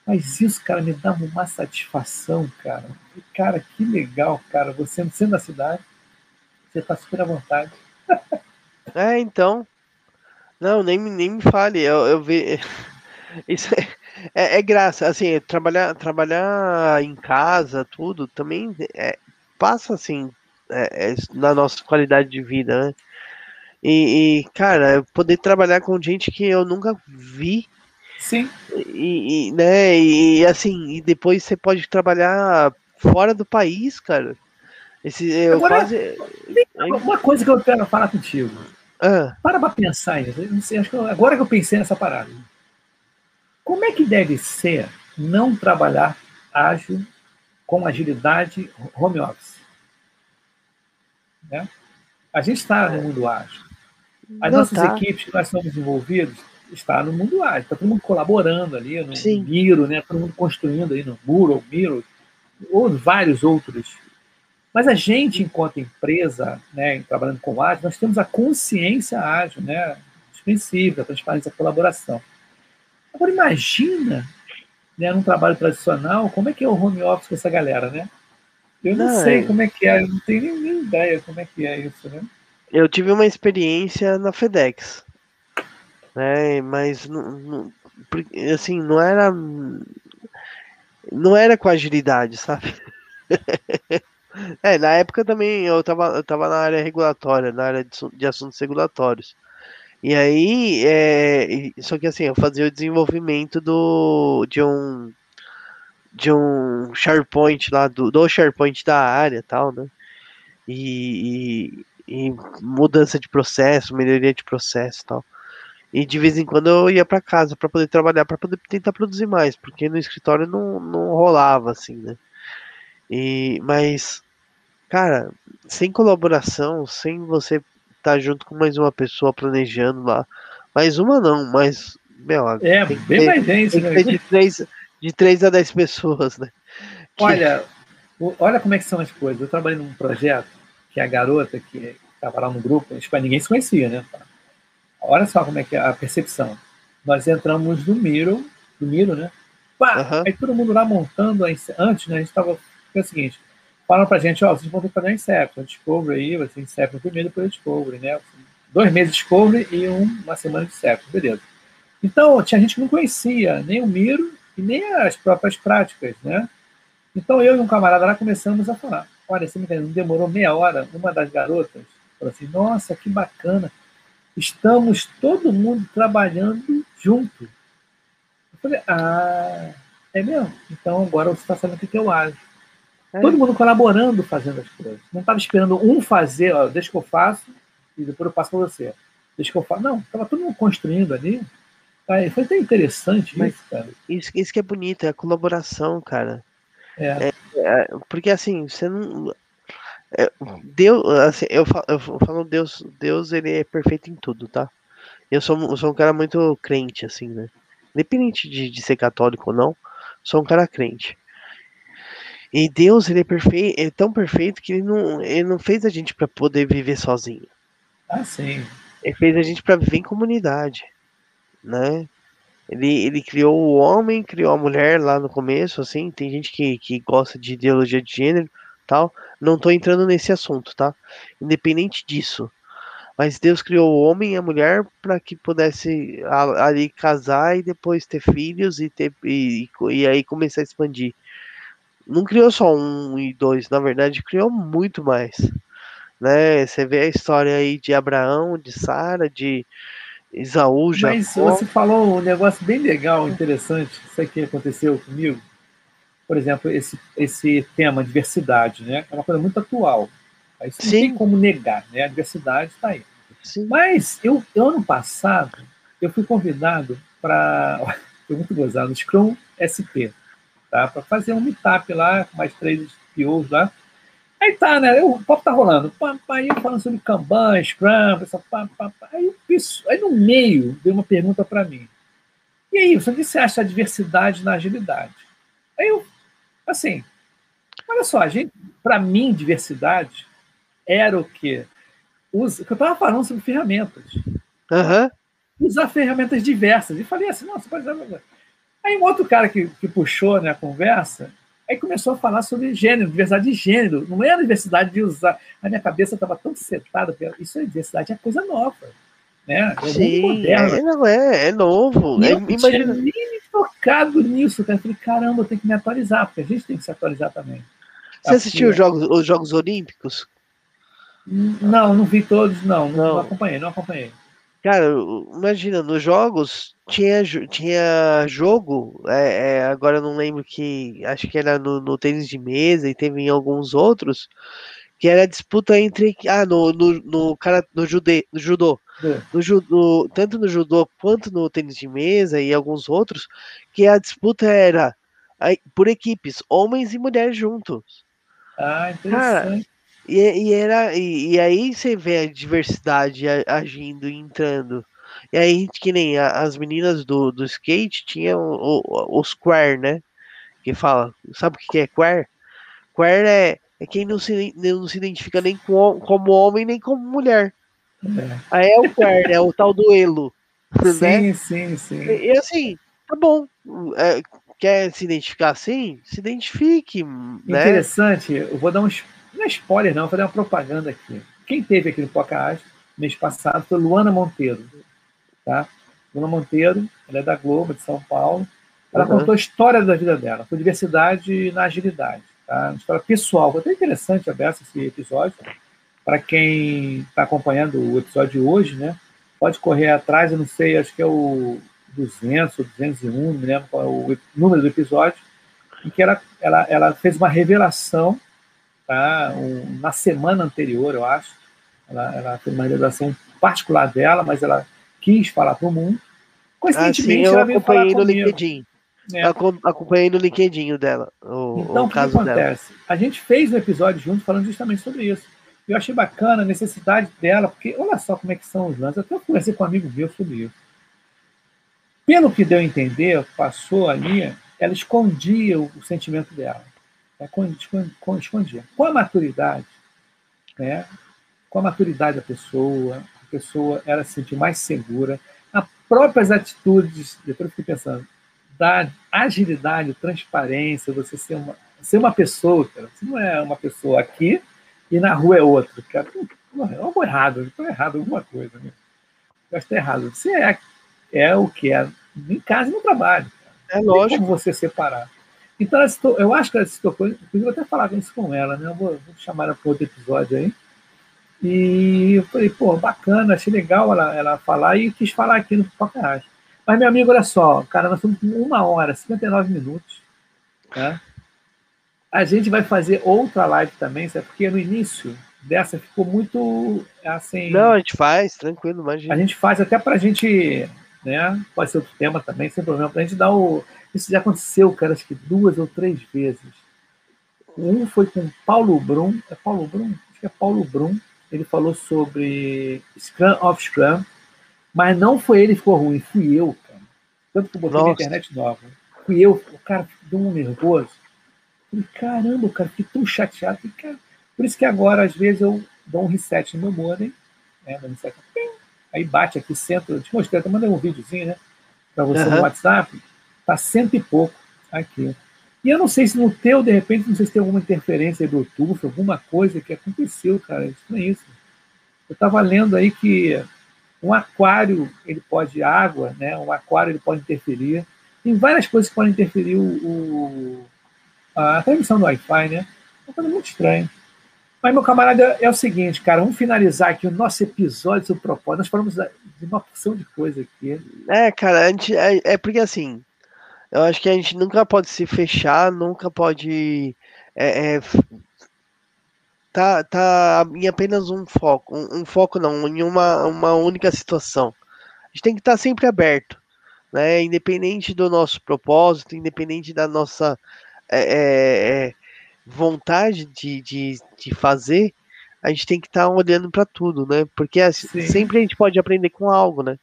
[SPEAKER 1] Mas isso, cara, me dava uma satisfação, cara. E, cara, que legal, cara. Você sendo da cidade, você tá super à vontade.
[SPEAKER 2] É, então. Não, nem, nem me fale. Eu, eu vi. Isso é, é, é, graça. Assim, trabalhar, trabalhar em casa, tudo, também é, passa assim é, é na nossa qualidade de vida, né? E, e, cara, poder trabalhar com gente que eu nunca vi.
[SPEAKER 1] Sim.
[SPEAKER 2] E, e, né, e assim, e depois você pode trabalhar fora do país, cara. Esse, eu
[SPEAKER 1] Agora, quase... Uma coisa que eu quero falar contigo. Ah. Para para pensar isso. Acho que agora que eu pensei nessa parada. Como é que deve ser não trabalhar ágil com agilidade home office? Né? A gente está no mundo ágil. As não nossas tá. equipes que nós somos envolvidos está no mundo ágil. Está todo mundo colaborando ali no Sim. Miro, né? todo mundo construindo aí no Muro, Miro, ou vários outros mas a gente, enquanto empresa, né, trabalhando com ágil, nós temos a consciência ágil, né, os princípios, a transparência, a colaboração. Agora, imagina, né, num trabalho tradicional, como é que é o home office com essa galera, né? Eu não, não sei é... como é que é, eu não tenho nem ideia como é que é isso, né?
[SPEAKER 2] Eu tive uma experiência na FedEx, né, mas não, não, assim, não era não era com agilidade, sabe? É, na época também eu tava, eu tava na área regulatória, na área de, de assuntos regulatórios. E aí, é, só que assim, eu fazia o desenvolvimento do, de um de um SharePoint lá, do, do SharePoint da área tal, né? E, e, e mudança de processo, melhoria de processo tal. E de vez em quando eu ia para casa para poder trabalhar, para poder tentar produzir mais, porque no escritório não, não rolava assim, né? E, mas Cara, sem colaboração, sem você estar tá junto com mais uma pessoa planejando lá. Mais uma não, mas. Meu,
[SPEAKER 1] é, bem ter, mais gente, né?
[SPEAKER 2] De três, de três a dez pessoas, né?
[SPEAKER 1] Que... Olha, olha como é que são as coisas. Eu trabalhei num projeto que a garota que estava lá no grupo, tipo, ninguém se conhecia, né? Olha só como é que é a percepção. Nós entramos no Miro, no Miro, né? Pá, uhum. Aí todo mundo lá montando, antes, né? A gente estava. É o seguinte, falam pra gente, ó, vocês vão ter que fazer um Inception, Discovery aí, vai ser primeiro, depois Discovery, né? Dois meses de Discovery e um, uma semana de Inception, beleza. Então, tinha gente que não conhecia nem o Miro e nem as próprias práticas, né? Então, eu e um camarada lá começamos a falar, olha, você me entende, demorou meia hora, uma das garotas falou assim, nossa, que bacana, estamos todo mundo trabalhando junto. Eu falei, ah, é mesmo? Então agora você está sabendo o que eu acho. É. Todo mundo colaborando, fazendo as coisas. Não estava esperando um fazer, ó, deixa que eu faço e depois eu passo para você. Deixa que eu faço. Não, estava todo mundo construindo ali. Aí, foi até interessante
[SPEAKER 2] Mas
[SPEAKER 1] isso, cara.
[SPEAKER 2] Isso, isso que é bonito, é a colaboração, cara. É. É, é, porque assim, você não. É, Deus, assim, eu falo, eu falo Deus, Deus ele é perfeito em tudo, tá? Eu sou, eu sou um cara muito crente, assim, né? Independente de, de ser católico ou não, sou um cara crente. E Deus, ele é perfeito, é tão perfeito que ele não, ele não fez a gente para poder viver sozinho.
[SPEAKER 1] Ah, sim.
[SPEAKER 2] Ele fez a gente para viver em comunidade, né? Ele, ele criou o homem, criou a mulher lá no começo, assim. Tem gente que, que gosta de ideologia de gênero, tal. Não tô entrando nesse assunto, tá? Independente disso. Mas Deus criou o homem e a mulher para que pudesse ali casar e depois ter filhos e ter e, e aí começar a expandir. Não criou só um e dois, na verdade criou muito mais. Né? Você vê a história aí de Abraão, de Sara, de Isaú,
[SPEAKER 1] Jacó. Mas você falou um negócio bem legal, interessante. Isso aqui aconteceu comigo. Por exemplo, esse, esse tema diversidade, né? É uma coisa muito atual. Isso não Sim. tem como negar, né? A diversidade está aí. Sim. Mas eu, ano passado, eu fui convidado para. Foi muito gozado, Scrum SP, tá? Para fazer um meetup lá, com mais três POs lá. Aí tá, né? O papo tá rolando. Aí falando sobre Kanban, Scrum, essa pá, pá, pá. Aí, aí no meio veio uma pergunta para mim. E aí, o que você acha da diversidade na agilidade? Aí eu, assim, olha só, a gente, para mim, diversidade era o quê? Usa, que eu estava falando sobre ferramentas.
[SPEAKER 2] Uhum.
[SPEAKER 1] Usar ferramentas diversas. E falei assim, nossa, pode usar. Aí um outro cara que, que puxou né, a conversa, Aí começou a falar sobre gênero, diversidade de gênero. Não é a diversidade de usar. A minha cabeça estava tão setada. Isso é diversidade, é coisa nova. Né?
[SPEAKER 2] É Sim, moderno. É, não é, é novo.
[SPEAKER 1] É, imagina... nem tocado nisso. Cara. Eu falei, caramba, eu tenho que me atualizar, porque a gente tem que se atualizar também.
[SPEAKER 2] Você assistiu os Jogos, os Jogos Olímpicos?
[SPEAKER 1] Não, não vi todos, não. Não, não acompanhei, não acompanhei.
[SPEAKER 2] Cara, imagina, nos jogos tinha, tinha jogo, é, é, agora eu não lembro que, acho que era no, no, tênis de mesa e teve em alguns outros, que era disputa entre, ah, no, no, no, cara, no, jude, no judô, é. no judô, tanto no judô quanto no tênis de mesa e alguns outros, que a disputa era por equipes, homens e mulheres juntos.
[SPEAKER 1] Ah, interessante. Cara,
[SPEAKER 2] e, e, era, e, e, aí você vê a diversidade agindo e entrando. E aí, que nem as meninas do, do skate tinham o, o, os queer, né? Que fala, sabe o que é queer? Queer é, é quem não se, não se identifica nem com, como homem nem como mulher. É. Aí é o queer, é o tal do elo.
[SPEAKER 1] Sim, né? sim, sim.
[SPEAKER 2] E, e assim, tá bom. É, quer se identificar assim? Se identifique. Né?
[SPEAKER 1] Interessante, eu vou dar um não é spoiler, não, vou fazer uma propaganda aqui. Quem teve aqui no podcast mês passado foi Luana Monteiro. Tá? Luana Monteiro, ela é da Globo, de São Paulo. Ela uhum. contou a história da vida dela, com diversidade na agilidade. Tá? Uma história pessoal. Foi até interessante aberto esse episódio. Para quem está acompanhando o episódio de hoje, né? Pode correr atrás, eu não sei, acho que é o 200 ou 201, não me lembro qual é o número do episódio, em que ela, ela, ela fez uma revelação tá? Um, na semana anterior, eu acho. Ela, ela fez uma revelação particular dela, mas ela quis falar para o mundo.
[SPEAKER 2] Coincidentemente, ah, sim, eu acompanhei no LinkedIn. É. Acompanhei no LinkedIn dela. O,
[SPEAKER 1] então,
[SPEAKER 2] o,
[SPEAKER 1] que acontece? Dela. A gente fez um episódio junto falando justamente sobre isso. Eu achei bacana a necessidade dela, porque olha só como é que são os lances. Eu até conversei com um amigo meu sobre isso. Pelo que deu a entender, passou ali, ela escondia o, o sentimento dela né, escondia. Com a maturidade, né, com a maturidade da pessoa, a pessoa era se sentir mais segura, as próprias atitudes, depois eu fiquei pensando, da agilidade, transparência, você ser uma, ser uma pessoa, cara, você não é uma pessoa aqui e na rua é outra, cara, é algo errado, estou errado alguma coisa, né? Eu acho que está errado. Você é, é o que é em casa e no trabalho.
[SPEAKER 2] Cara. É lógico.
[SPEAKER 1] como você separar. Então, eu acho que ela se tocou, inclusive eu até falava isso com ela, né? Eu vou, vou chamar ela para outro episódio aí. E eu falei, pô, bacana, achei legal ela, ela falar e quis falar aqui no Pipoca Mas, meu amigo, olha só, cara, nós estamos com uma hora, 59 minutos. Né? A gente vai fazer outra live também, sabe? Porque no início dessa ficou muito assim.
[SPEAKER 2] Não, a gente faz, tranquilo, imagina.
[SPEAKER 1] A gente faz até para a gente, né? Pode ser outro tema também, sem problema, para a gente dar o. Isso já aconteceu, cara, acho que duas ou três vezes. Um foi com Paulo Brum, é Paulo Brum? Acho que é Paulo Brum. Ele falou sobre Scrum of Scrum, mas não foi ele que ficou ruim, fui eu, cara. Tanto que eu botei Nossa. na internet nova. Fui eu, o cara deu um nervoso. Falei, caramba, cara, fiquei tão chateado. Falei, cara, por isso que agora, às vezes, eu dou um reset no meu modem, né? Reset, aí bate aqui, centro. Eu te mostrei, até mandei um videozinho, né? Para você uhum. no WhatsApp. Tá cento e pouco aqui. E eu não sei se no teu, de repente, não sei se tem alguma interferência do YouTube, alguma coisa que aconteceu, cara. Isso não é isso. Eu estava lendo aí que um aquário, ele pode água, né? Um aquário, ele pode interferir. Tem várias coisas que podem interferir o, o a transmissão do Wi-Fi, né? É uma coisa muito estranha. Mas, meu camarada, é o seguinte, cara, vamos finalizar aqui o nosso episódio sobre propósito. Nós falamos de uma porção de coisa aqui.
[SPEAKER 2] É, cara, a gente, é, é, porque assim, eu acho que a gente nunca pode se fechar, nunca pode. É, é, tá, tá em apenas um foco. Um, um, foco não, em uma, uma única situação. A gente tem que estar sempre aberto, né? Independente do nosso propósito, independente da nossa é, é, é, vontade de, de, de fazer, a gente tem que estar tá olhando para tudo, né? Porque assim, sempre a gente pode aprender com algo, né?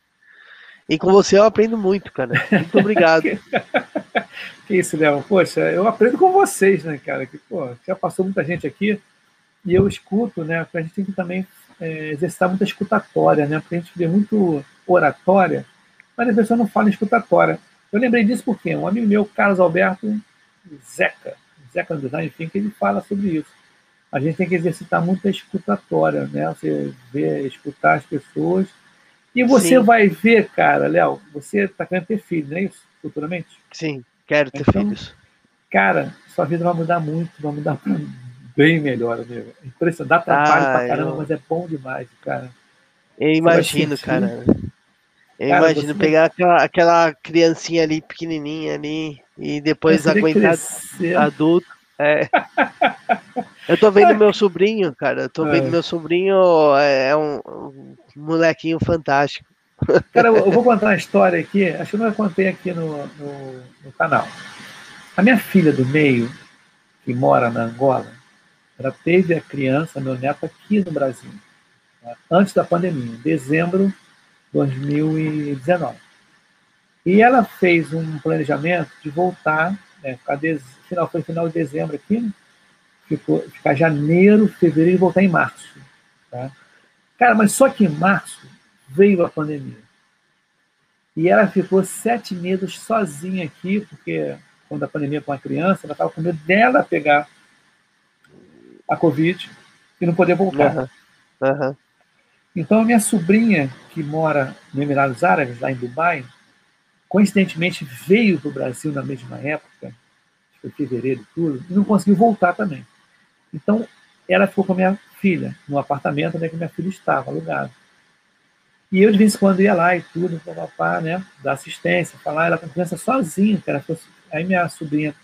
[SPEAKER 2] E com você eu aprendo muito, cara. Muito obrigado.
[SPEAKER 1] que isso, Léo. Poxa, eu aprendo com vocês, né, cara? Que, pô, já passou muita gente aqui e eu escuto, né? Porque a gente tem que também é, exercitar muita escutatória, né? Porque a gente vê muito oratória, mas a pessoa não fala escutatória. Eu lembrei disso porque um amigo meu, Carlos Alberto, Zeca, Zeca Design Thinking, ele fala sobre isso. A gente tem que exercitar muito a escutatória, né? Você ver, escutar as pessoas. E você Sim. vai ver, cara, Léo, você está querendo ter filhos, não é isso? Futuramente?
[SPEAKER 2] Sim, quero ter então, filhos.
[SPEAKER 1] Cara, sua vida vai mudar muito, vai mudar bem melhor, amigo. Impressionante, dá trabalho ah, pra caramba, eu... mas é bom demais, cara.
[SPEAKER 2] Eu imagino, cara. Eu cara, imagino pegar aquela, aquela criancinha ali, pequenininha ali, e depois aguentar crescer. adulto. É. Eu tô vendo meu sobrinho, cara. Eu tô é. vendo meu sobrinho, é, é um, um molequinho fantástico.
[SPEAKER 1] Cara, eu vou contar uma história aqui, acho que eu não contei aqui no, no, no, canal. A minha filha do meio, que mora na Angola, ela teve a criança, meu neto, aqui no Brasil, né, antes da pandemia, em dezembro de 2019. E ela fez um planejamento de voltar, né, final, foi final de dezembro aqui, né, ficou, ficar janeiro, fevereiro e voltar em março. Tá? Cara, mas só que em março veio a pandemia. E ela ficou sete meses sozinha aqui, porque quando a pandemia com a criança, ela estava com medo dela pegar a Covid e não poder voltar. Uhum. Uhum. Então, a minha sobrinha, que mora no Emirados Árabes, lá em Dubai, coincidentemente veio para o Brasil na mesma época, foi fevereiro e tudo, e não conseguiu voltar também. Então, ela ficou com a minha filha, no apartamento onde é minha filha estava, alugado. E eu, de vez em quando, ia lá e tudo, papá, né, dar assistência, falar, ela com criança sozinha, cara. Aí minha sobrinha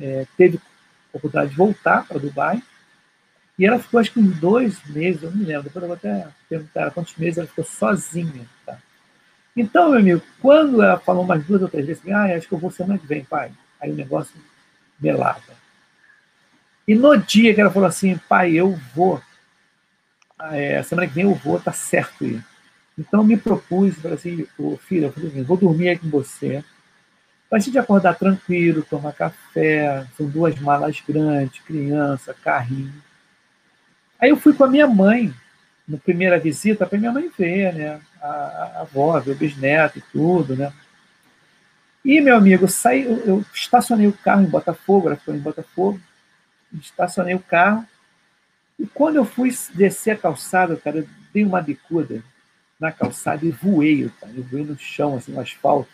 [SPEAKER 1] é, teve oportunidade de voltar para Dubai, e ela ficou, acho que uns dois meses, eu não me lembro, depois eu vou até perguntar quantos meses ela ficou sozinha. Tá? Então, meu amigo, quando ela falou umas duas ou três vezes, ah, acho que eu vou semana que vem, pai. Aí o negócio melava. E no dia que ela falou assim, pai, eu vou, é, semana que vem eu vou, tá certo aí. Então me propus, falei assim, filho, eu falei assim, vou dormir aí com você, para a gente acordar tranquilo, tomar café, são duas malas grandes, criança, carrinho. Aí eu fui com a minha mãe, na primeira visita, para minha mãe ver, né, a, a avó, ver o bisneto e tudo, né. E, meu amigo, saí, eu, eu estacionei o carro em Botafogo, ela ficou em Botafogo, estacionei o carro, e quando eu fui descer a calçada, cara, eu dei uma bicuda na calçada e voei, cara, eu voei no chão, assim, no asfalto.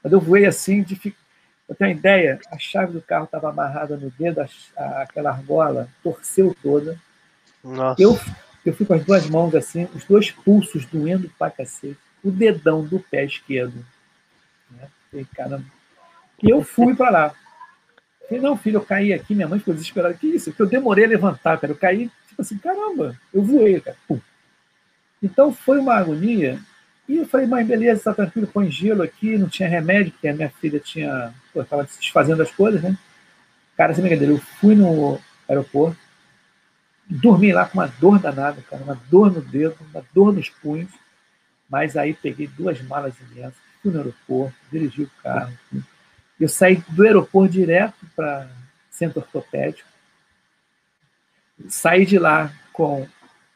[SPEAKER 1] Quando eu voei assim, de ficar eu tenho uma ideia, a chave do carro estava amarrada no dedo, a, a, aquela argola torceu toda. Nossa. Eu, Eu fui com as duas mãos assim, os dois pulsos doendo pra cacete, o dedão do pé esquerdo. Né? Falei, caramba. E eu fui para lá. Falei, não, filho, eu caí aqui, minha mãe ficou desesperada. Que isso? Porque eu demorei a levantar, cara. Eu caí, tipo assim, caramba, eu voei, cara. Pum. Então foi uma agonia. E eu falei, mãe, beleza, tá tranquilo, põe gelo aqui, não tinha remédio, porque a minha filha tinha. Pô, tava se desfazendo das coisas, né? Cara, sem brincadeira, eu fui no aeroporto, dormi lá com uma dor danada, cara, uma dor no dedo, uma dor nos punhos, mas aí peguei duas malas imensas, fui no aeroporto, dirigi o carro. Eu saí do aeroporto direto para centro ortopédico, saí de lá com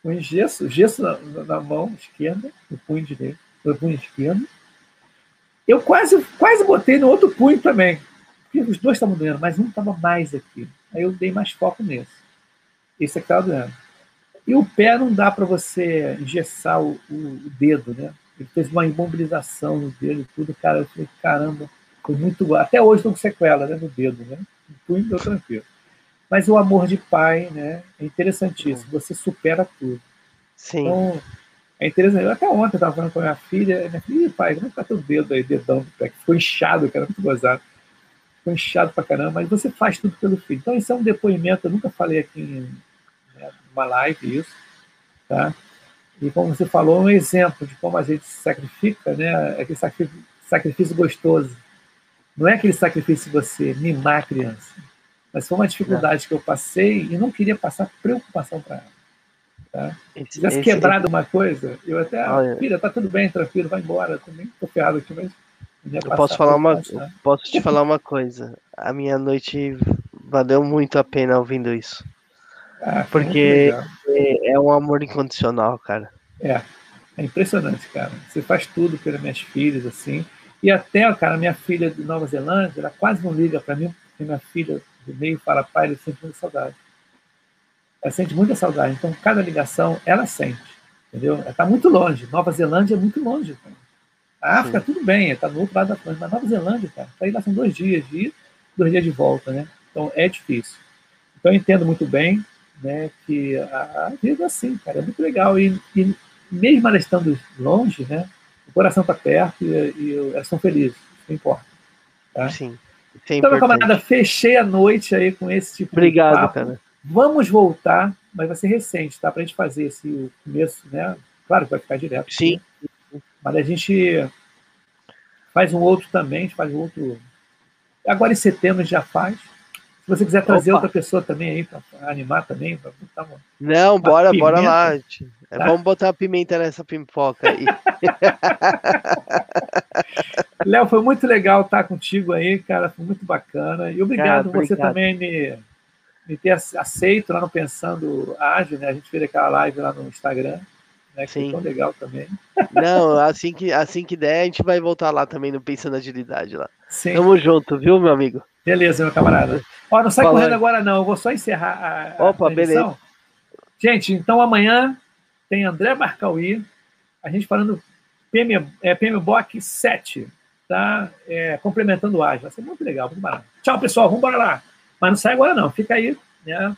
[SPEAKER 1] um gesso, gesso na, na, mão esquerda, no punho direito, no punho esquerdo. Eu quase, quase botei no outro punho também, porque os dois estavam doendo, mas um estava mais aqui. Aí eu dei mais foco nesse. Esse aqui estava doendo. E o pé não dá para você engessar o, o, o, dedo, né? Ele fez uma imobilização no dedo e tudo. Cara, eu falei, caramba, foi muito. Até hoje estou com sequela né, no dedo, né? O punho deu tranquilo. Mas o amor de pai, né? É interessantíssimo. Você supera tudo.
[SPEAKER 3] Sim.
[SPEAKER 1] Então, é interessante. Eu até ontem estava falando com a minha filha. Minha filha, pai, como é que tá teu dedo aí, dedão do pé? Que ficou inchado, cara, muito gozado. Ficou inchado pra caramba, mas você faz tudo pelo filho. Então, isso é um depoimento. Eu nunca falei aqui em né, uma live isso, tá? E como você falou, um exemplo de como a gente se sacrifica, né? É aquele sacrifício gostoso. Não é aquele sacrifício de você mimar a criança mas foi uma dificuldade que eu passei e não queria passar preocupação para ela. Tá? Se tivesse quebrado uma coisa, eu até, Olha, filha, tá tudo bem, tranquilo, vai embora, também tô ferrado aqui, mas.
[SPEAKER 3] Eu posso falar uma, posso te falar uma coisa. A minha noite valeu muito a pena ouvindo isso. Ah, porque é, é um amor incondicional, cara.
[SPEAKER 1] É, é impressionante, cara. Você faz tudo pelas minhas filhas, assim. E até, cara, minha filha de Nova Zelândia, ela quase não liga para mim, porque minha filha do meio para pai, ele sente muita saudade. Ela sente muita saudade. Então, cada ligação, ela sente. Entendeu? Ela está muito longe. Nova Zelândia é muito longe. Cara. A África, Sim. tudo bem, está do outro lado da Atlântica. Mas Nova Zelândia, cara, para ir lá são dois dias de ir, dois dias de volta, né? Então, é difícil. Então, eu entendo muito bem né, que a, a vida é assim, cara, é muito legal. E, e mesmo ela estando longe, né, o coração está perto e, e elas são felizes. Que importa. Tá?
[SPEAKER 3] Sim.
[SPEAKER 1] É então, meu camarada, fechei a noite aí com esse tipo
[SPEAKER 3] Obrigado, de papo. cara.
[SPEAKER 1] Vamos voltar, mas vai ser recente, tá? Pra gente fazer esse começo, né? Claro que vai ficar direto.
[SPEAKER 3] Sim.
[SPEAKER 1] Né? Mas a gente faz um outro também, a gente faz um outro. Agora em setembro a gente já faz. Se você quiser trazer Opa. outra pessoa também aí para animar também, pra botar uma,
[SPEAKER 3] Não, uma bora, pimenta, bora lá. Tá? Vamos botar uma pimenta nessa pipoca aí.
[SPEAKER 1] Léo, foi muito legal estar contigo aí, cara. Foi muito bacana. E obrigado, cara, você também me, me ter aceito lá no Pensando Ágil, né? A gente fez aquela live lá no Instagram. Né, que Sim. foi tão legal também.
[SPEAKER 3] Não, assim que, assim que der, a gente vai voltar lá também no Pensando Agilidade lá. Sim. Tamo junto, viu, meu amigo?
[SPEAKER 1] Beleza, meu camarada. Ó, não sai Falando. correndo agora, não. Eu vou só encerrar
[SPEAKER 3] a. Opa, a beleza.
[SPEAKER 1] Gente, então amanhã tem André Barcauí, a gente falando PM, é, PMBOK 7, tá? É, complementando o ágil. Vai ser muito legal, muito barato. Tchau, pessoal. Vamos embora lá. Mas não sai agora, não. Fica aí. Né?